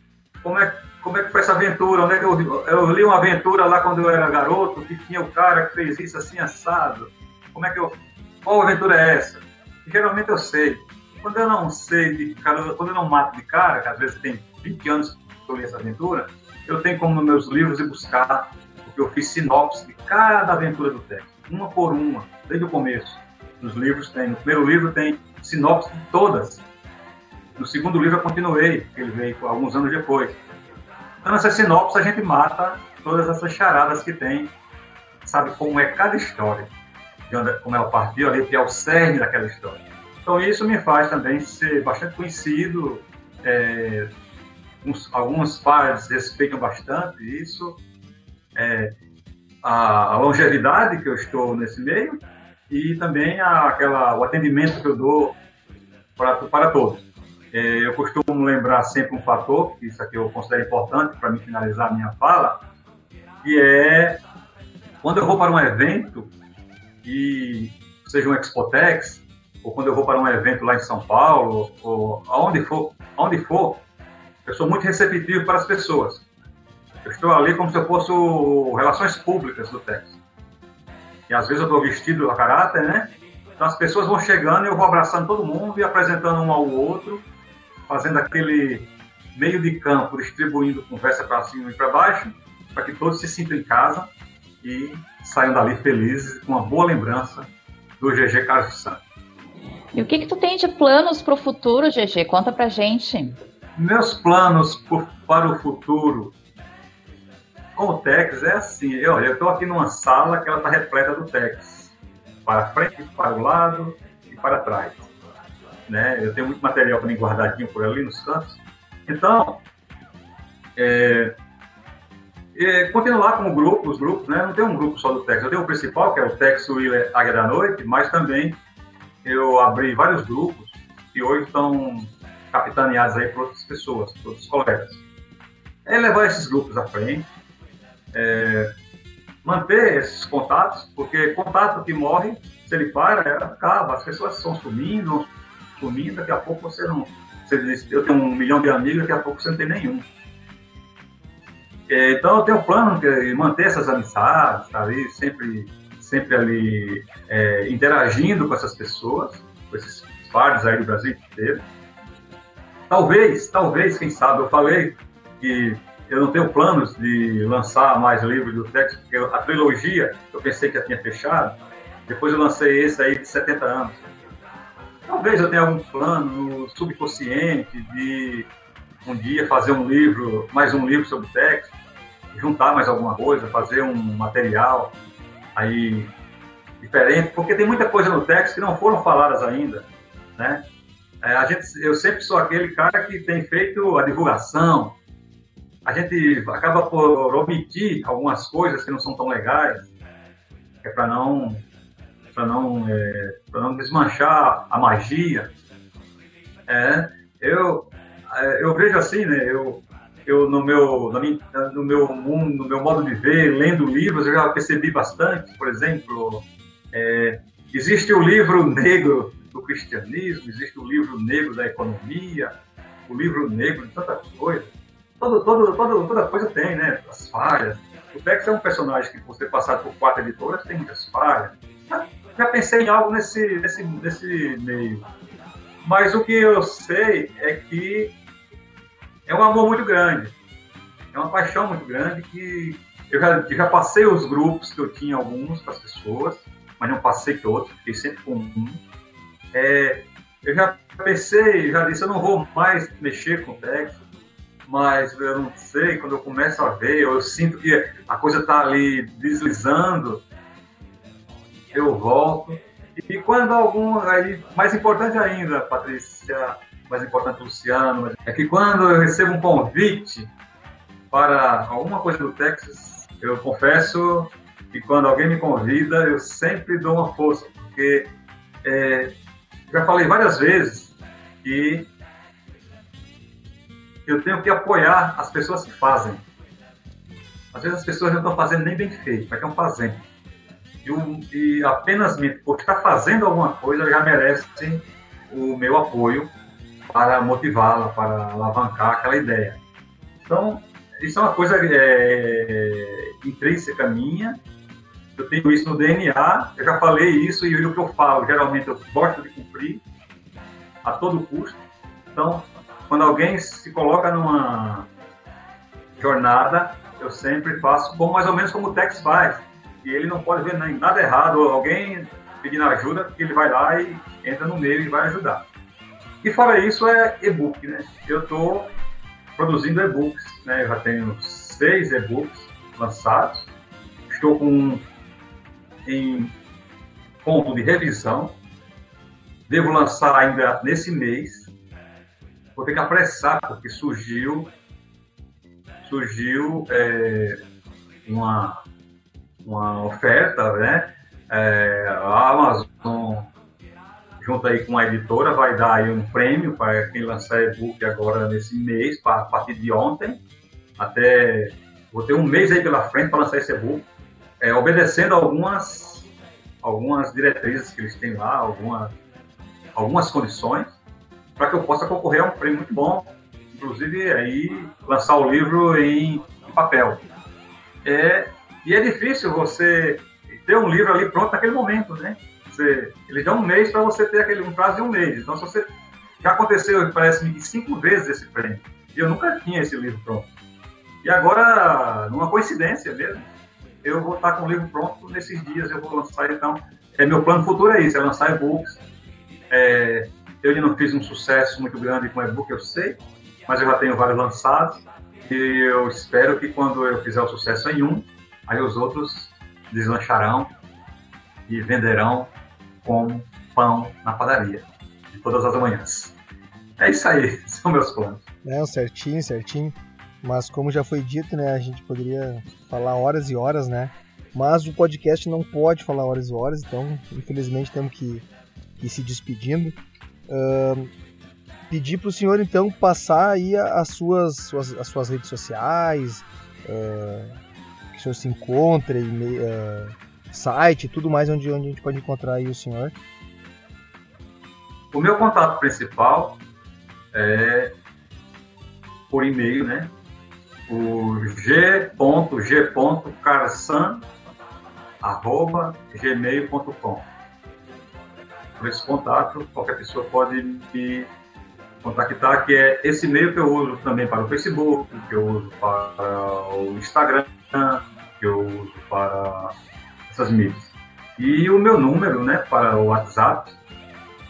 como é como é que foi essa aventura? Onde é que eu, eu li uma aventura lá quando eu era garoto, que tinha o cara que fez isso assim assado. Como é que eu. Qual aventura é essa? E, geralmente eu sei. Quando eu não sei de cara, quando eu não mato de cara, que às vezes tem 20 anos que eu li essa aventura, eu tenho como nos meus livros ir buscar, porque eu fiz sinopse de cada aventura do texto, uma por uma, desde o começo. Nos livros tem, no primeiro livro tem sinopse de todas. No segundo livro eu continuei, ele veio alguns anos depois. Então, nessa sinopse, a gente mata todas essas charadas que tem, sabe como é cada história, onde, como o partido ali, que é o cerne daquela história. Então, isso me faz também ser bastante conhecido. É, uns, alguns pais respeitam bastante isso. É, a, longevidade que eu estou nesse meio e também a, aquela, o atendimento que eu dou para, para todos. É, eu costumo lembrar sempre um fator, que isso aqui eu considero importante para me finalizar a minha fala, que é quando eu vou para um evento, e seja um Expotex, ou quando eu vou para um evento lá em São Paulo, ou aonde for, aonde for, eu sou muito receptivo para as pessoas. Eu estou ali como se eu fosse o Relações Públicas do Tex. E às vezes eu estou vestido a caráter, né? Então as pessoas vão chegando e eu vou abraçando todo mundo e apresentando um ao outro fazendo aquele meio de campo, distribuindo conversa para cima e para baixo, para que todos se sintam em casa e saiam dali felizes com uma boa lembrança do GG Carlos Santos. E o que que tu tem de planos para o futuro, GG? Conta para gente. Meus planos por, para o futuro com o Tex é assim, eu estou aqui numa sala que ela está repleta do Tex, para frente, para o lado e para trás né? Eu tenho muito material também guardadinho por ali nos cantos. Então, é, é, continuar com o grupo, os grupos, né? Não tem um grupo só do Tex. Eu tenho o principal, que é o Tex Wheeler Águia da Noite, mas também eu abri vários grupos que hoje estão capitaneados aí por outras pessoas, por outros colegas. É levar esses grupos à frente, é, manter esses contatos, porque contato que morre se ele para, acaba. As pessoas estão sumindo, sumindo, daqui a pouco você não. Você diz, eu tenho um milhão de amigos, daqui a pouco você não tem nenhum. É, então eu tenho um plano de manter essas amizades, tá ali, sempre, sempre ali é, interagindo com essas pessoas, com esses pardos aí do Brasil inteiro. Talvez, talvez, quem sabe, eu falei que eu não tenho planos de lançar mais livros do texto, porque a trilogia eu pensei que já tinha fechado, depois eu lancei esse aí de 70 anos. Talvez eu tenha algum plano subconsciente de um dia fazer um livro, mais um livro sobre texto, juntar mais alguma coisa, fazer um material aí diferente, porque tem muita coisa no texto que não foram faladas ainda, né? É, a gente, eu sempre sou aquele cara que tem feito a divulgação, a gente acaba por omitir algumas coisas que não são tão legais, é para não para não é, para não desmanchar a magia. É, eu é, eu vejo assim, né? Eu eu no meu no meu mundo, no meu modo de ver, lendo livros, eu já percebi bastante. Por exemplo, é, existe o livro negro do cristianismo, existe o livro negro da economia, o livro negro de tantas coisas todo, todo, todo, toda coisa tem, né? As falhas. O Tex é um personagem que, por ter passado por quatro editoras, tem muitas falhas. Já, já pensei em algo nesse, nesse, nesse meio. Mas o que eu sei é que é um amor muito grande. É uma paixão muito grande que eu já, eu já passei os grupos que eu tinha alguns para as pessoas, mas não passei todos, fiquei sempre com um. É, eu já pensei, já disse, eu não vou mais mexer com o texto, mas eu não sei, quando eu começo a ver, eu sinto que a coisa está ali deslizando, eu volto. E quando algum, aí, mais importante ainda, Patrícia, mais importante Luciano, é que quando eu recebo um convite para alguma coisa do Texas, eu confesso que quando alguém me convida, eu sempre dou uma força, porque é, já falei várias vezes que eu tenho que apoiar as pessoas que fazem. Às vezes as pessoas não estão fazendo nem bem feito, mas estão fazendo. E, o, e apenas por estar fazendo alguma coisa já merecem o meu apoio para motivá-la, para alavancar aquela ideia. Então, isso é uma coisa é, intrínseca minha. Eu tenho isso no DNA, eu já falei isso e o que eu falo, geralmente eu gosto de cumprir a todo custo. Então, quando alguém se coloca numa jornada, eu sempre faço bom, mais ou menos como o Tex faz. E ele não pode ver nada errado, alguém pedindo ajuda, porque ele vai lá e entra no meio e vai ajudar. E fora isso é e-book, né? Eu estou produzindo e-books, né? Eu já tenho seis e-books lançados. Estou com em ponto de revisão. Devo lançar ainda nesse mês vou ter que apressar, porque surgiu, surgiu é, uma, uma oferta, né? É, a Amazon, junto aí com a editora, vai dar aí um prêmio para quem lançar e-book agora nesse mês, a partir de ontem, até vou ter um mês aí pela frente para lançar esse e-book, é, obedecendo algumas, algumas diretrizes que eles têm lá, algumas, algumas condições para que eu possa concorrer a um prêmio muito bom, inclusive aí lançar o livro em, papel. É, e é difícil você ter um livro ali pronto naquele momento, né? Você, eles dão um mês para você ter aquele um prazo de um mês. Então, se você já aconteceu, parece-me, cinco vezes esse prêmio. E eu nunca tinha esse livro pronto. E agora, numa coincidência mesmo, eu vou estar com o livro pronto nesses dias. Eu vou lançar, então, é meu plano futuro é isso, é lançar e-books. É, eu ainda não fiz um sucesso muito grande com e-book, eu sei, mas eu já tenho vários lançados. E eu espero que quando eu fizer o sucesso em um, aí os outros deslancharão e venderão como pão na padaria, de todas as manhãs. É isso aí, são meus planos. Não, certinho, certinho. Mas como já foi dito, né, a gente poderia falar horas e horas, né? Mas o podcast não pode falar horas e horas, então infelizmente temos que, que ir se despedindo. Pedir para o senhor então passar aí as suas, suas, as suas redes sociais, uh, que o senhor se encontre, uh, site, tudo mais onde, onde a gente pode encontrar aí o senhor. O meu contato principal é por e-mail, né? O g.g.carsan.gmail.com Por esse contato, qualquer pessoa pode me contactar, que é esse e-mail que eu uso também para o Facebook, que eu uso para o Instagram, que eu uso para essas mídias. E o meu número, né, para o WhatsApp,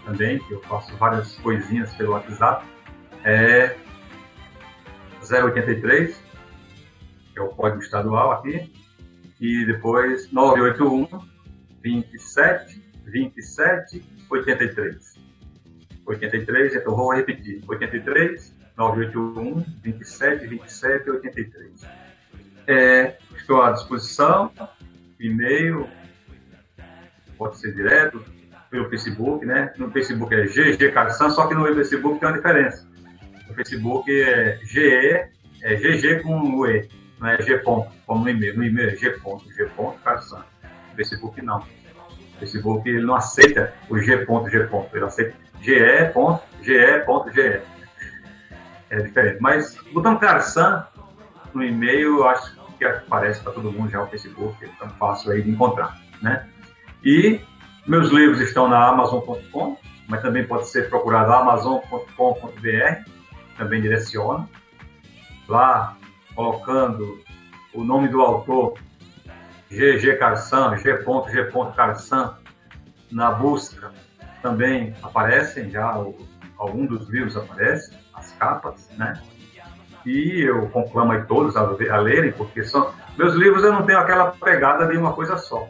também, que eu faço várias coisinhas pelo WhatsApp, é 083, que é o código estadual aqui, e depois 981 27 27 83. 83, então vou repetir, 83 981 27 27 83. É, estou à disposição, e-mail, pode ser direto, pelo Facebook, né? No Facebook é GG Carsan, só que no Facebook tem uma diferença. No Facebook é GE, é GG com o E, não é G ponto, como no e-mail. No e-mail é G ponto, G ponto Carsan. No Facebook não. Facebook ele não aceita o G ponto, G ponto, ele aceita GE ponto, GE ponto, GE. É diferente. Mas botando Carsan no e-mail, eu acho que aparece para todo mundo já o Facebook, é tão fácil aí de encontrar, né? E meus livros estão na Amazon.com, mas também pode ser procurado amazon.com.br, também direciona. Lá, colocando o nome do autor, GG Carsan, G.G. Carsan, na busca, também aparecem já, algum dos livros aparecem, as capas, né? E eu conclamo aí todos a, a lerem, porque são meus livros eu não tenho aquela pegada de uma coisa só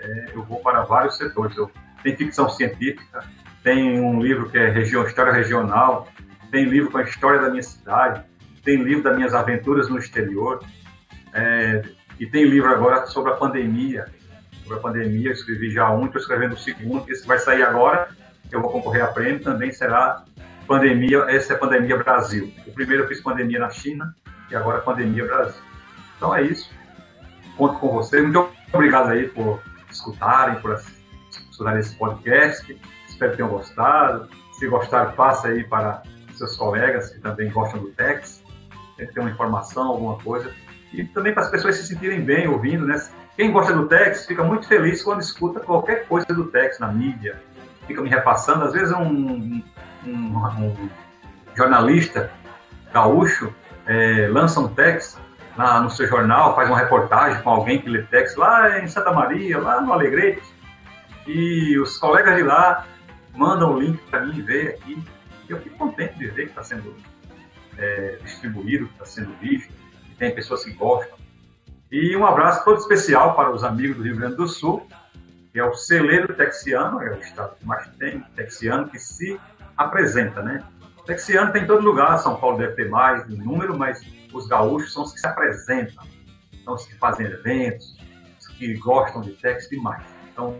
é, eu vou para vários setores. Eu, tem ficção científica, tem um livro que é região, História Regional, tem livro com a história da minha cidade, tem livro das minhas aventuras no exterior, é, e tem livro agora sobre a pandemia. Sobre a pandemia, eu escrevi já um, estou escrevendo o segundo, esse vai sair agora, eu vou concorrer a prêmio, também será Pandemia, essa é Pandemia Brasil. O primeiro eu fiz Pandemia na China, e agora Pandemia Brasil. Então é isso. Conto com você. Muito obrigado aí por escutarem, por escutarem esse podcast. Espero que tenham gostado. Se gostaram, passe aí para seus colegas que também gostam do Tex. Tem uma informação, alguma coisa. E também para as pessoas se sentirem bem ouvindo, né? Quem gosta do Tex fica muito feliz quando escuta qualquer coisa do Tex na mídia. Fica me repassando. Às vezes um, um, um jornalista gaúcho é, lança um Tex na, no seu jornal, faz uma reportagem com alguém que lê texto lá em Santa Maria, lá no Alegrete, e os colegas de lá mandam o link para mim ver aqui. Eu fico contente de ver que está sendo é, distribuído, que está sendo visto, tem pessoas que gostam. E um abraço todo especial para os amigos do Rio Grande do Sul, que é o celeiro texiano, é o estado que mais tem texiano que se apresenta, né? Texiano tem em todo lugar, São Paulo deve ter mais número, mas os gaúchos são os que se apresentam, são os que fazem eventos, os que gostam de texto e mais. Então,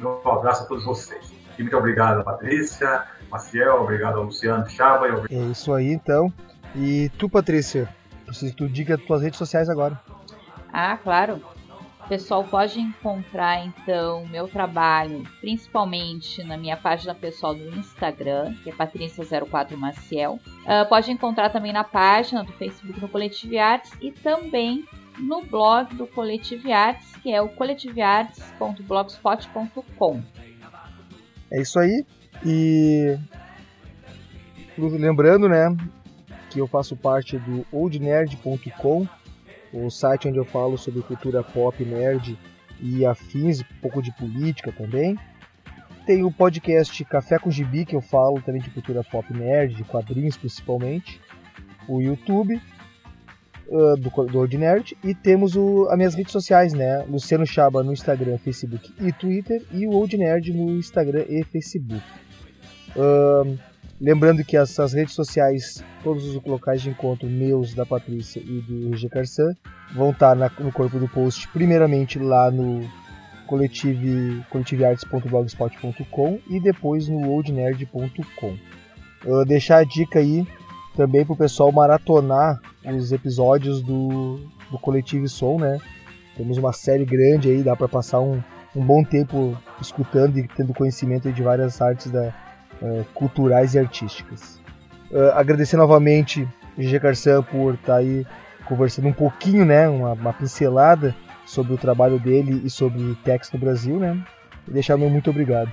meu abraço a todos vocês. E muito obrigado, Patrícia, Maciel, obrigado ao Luciano Chaba. Obrigado... É isso aí, então. E tu, Patrícia, preciso que tu diga as tuas redes sociais agora. Ah, claro. O pessoal pode encontrar então meu trabalho principalmente na minha página pessoal do Instagram, que é Patrícia04Maciel. Uh, pode encontrar também na página do Facebook do Coletive Artes e também no blog do Coletive Artes, que é o coletiveartes.blogspot.com. É isso aí. E lembrando, né, que eu faço parte do oldnerd.com o site onde eu falo sobre cultura pop, nerd e afins, um pouco de política também. Tem o podcast Café com Gibi, que eu falo também de cultura pop nerd, de quadrinhos principalmente. O YouTube uh, do, do Old Nerd. E temos o, as minhas redes sociais, né? Luciano Chaba no Instagram, Facebook e Twitter. E o Old Nerd no Instagram e Facebook. Uh, Lembrando que essas redes sociais, todos os locais de encontro meus, da Patrícia e do RG Carsan, vão estar na, no corpo do post, primeiramente lá no coletive, coletiveartes.blogspot.com e depois no oldnerd.com. Uh, deixar a dica aí também para o pessoal maratonar os episódios do, do Coletivo Som, né? Temos uma série grande aí, dá para passar um, um bom tempo escutando e tendo conhecimento de várias artes da, uh, culturais e artísticas. Uh, agradecer novamente GG Carçan por estar tá aí conversando um pouquinho, né, uma, uma, pincelada sobre o trabalho dele e sobre Tex no Brasil, né, e deixar meu muito obrigado.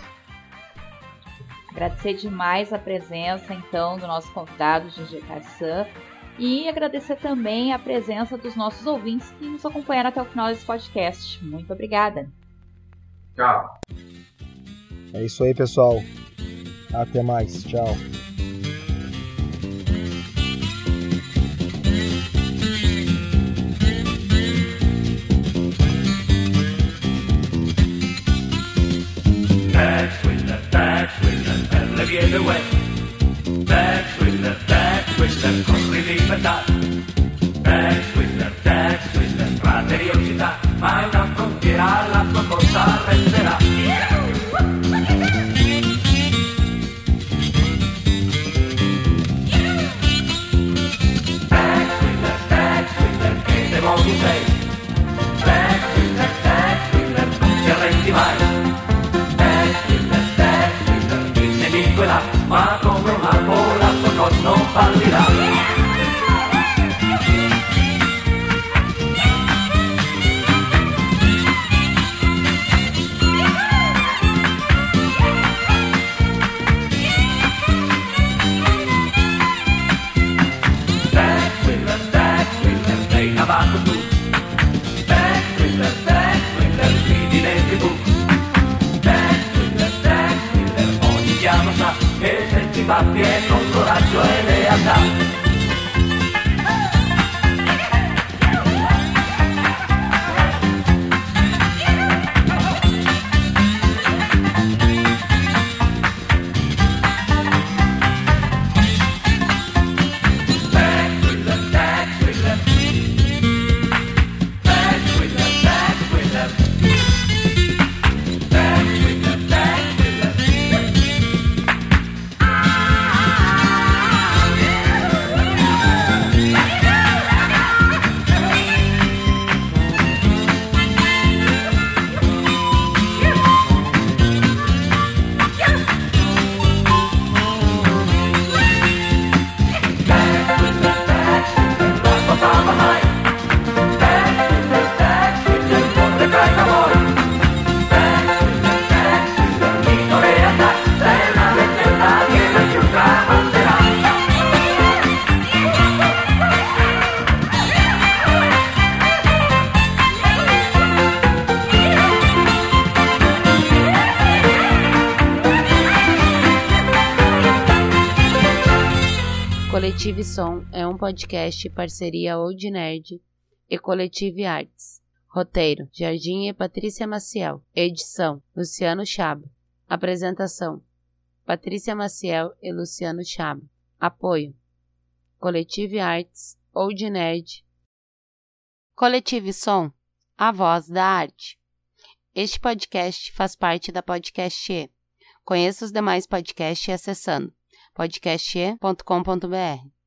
Agradecer demais a presença, então, do nosso convidado, GG Carçan, e agradecer também a presença dos nossos ouvintes que nos acompanharam até o final desse podcast. Muito obrigada. Tchau. É isso aí, pessoal. Até mais. Tchau. Back with the back with the the way. Back with Som é um podcast parceria Old Nerd e Coletive Arts. Roteiro: Jardim e Patrícia Maciel. Edição: Luciano Chaba. Apresentação: Patrícia Maciel e Luciano Chaba. Apoio: Coletive Arts, Old Nerd. Coletive Som, a voz da arte. Este podcast faz parte da Podcast E. Conheça os demais podcasts acessando podcast.com.br.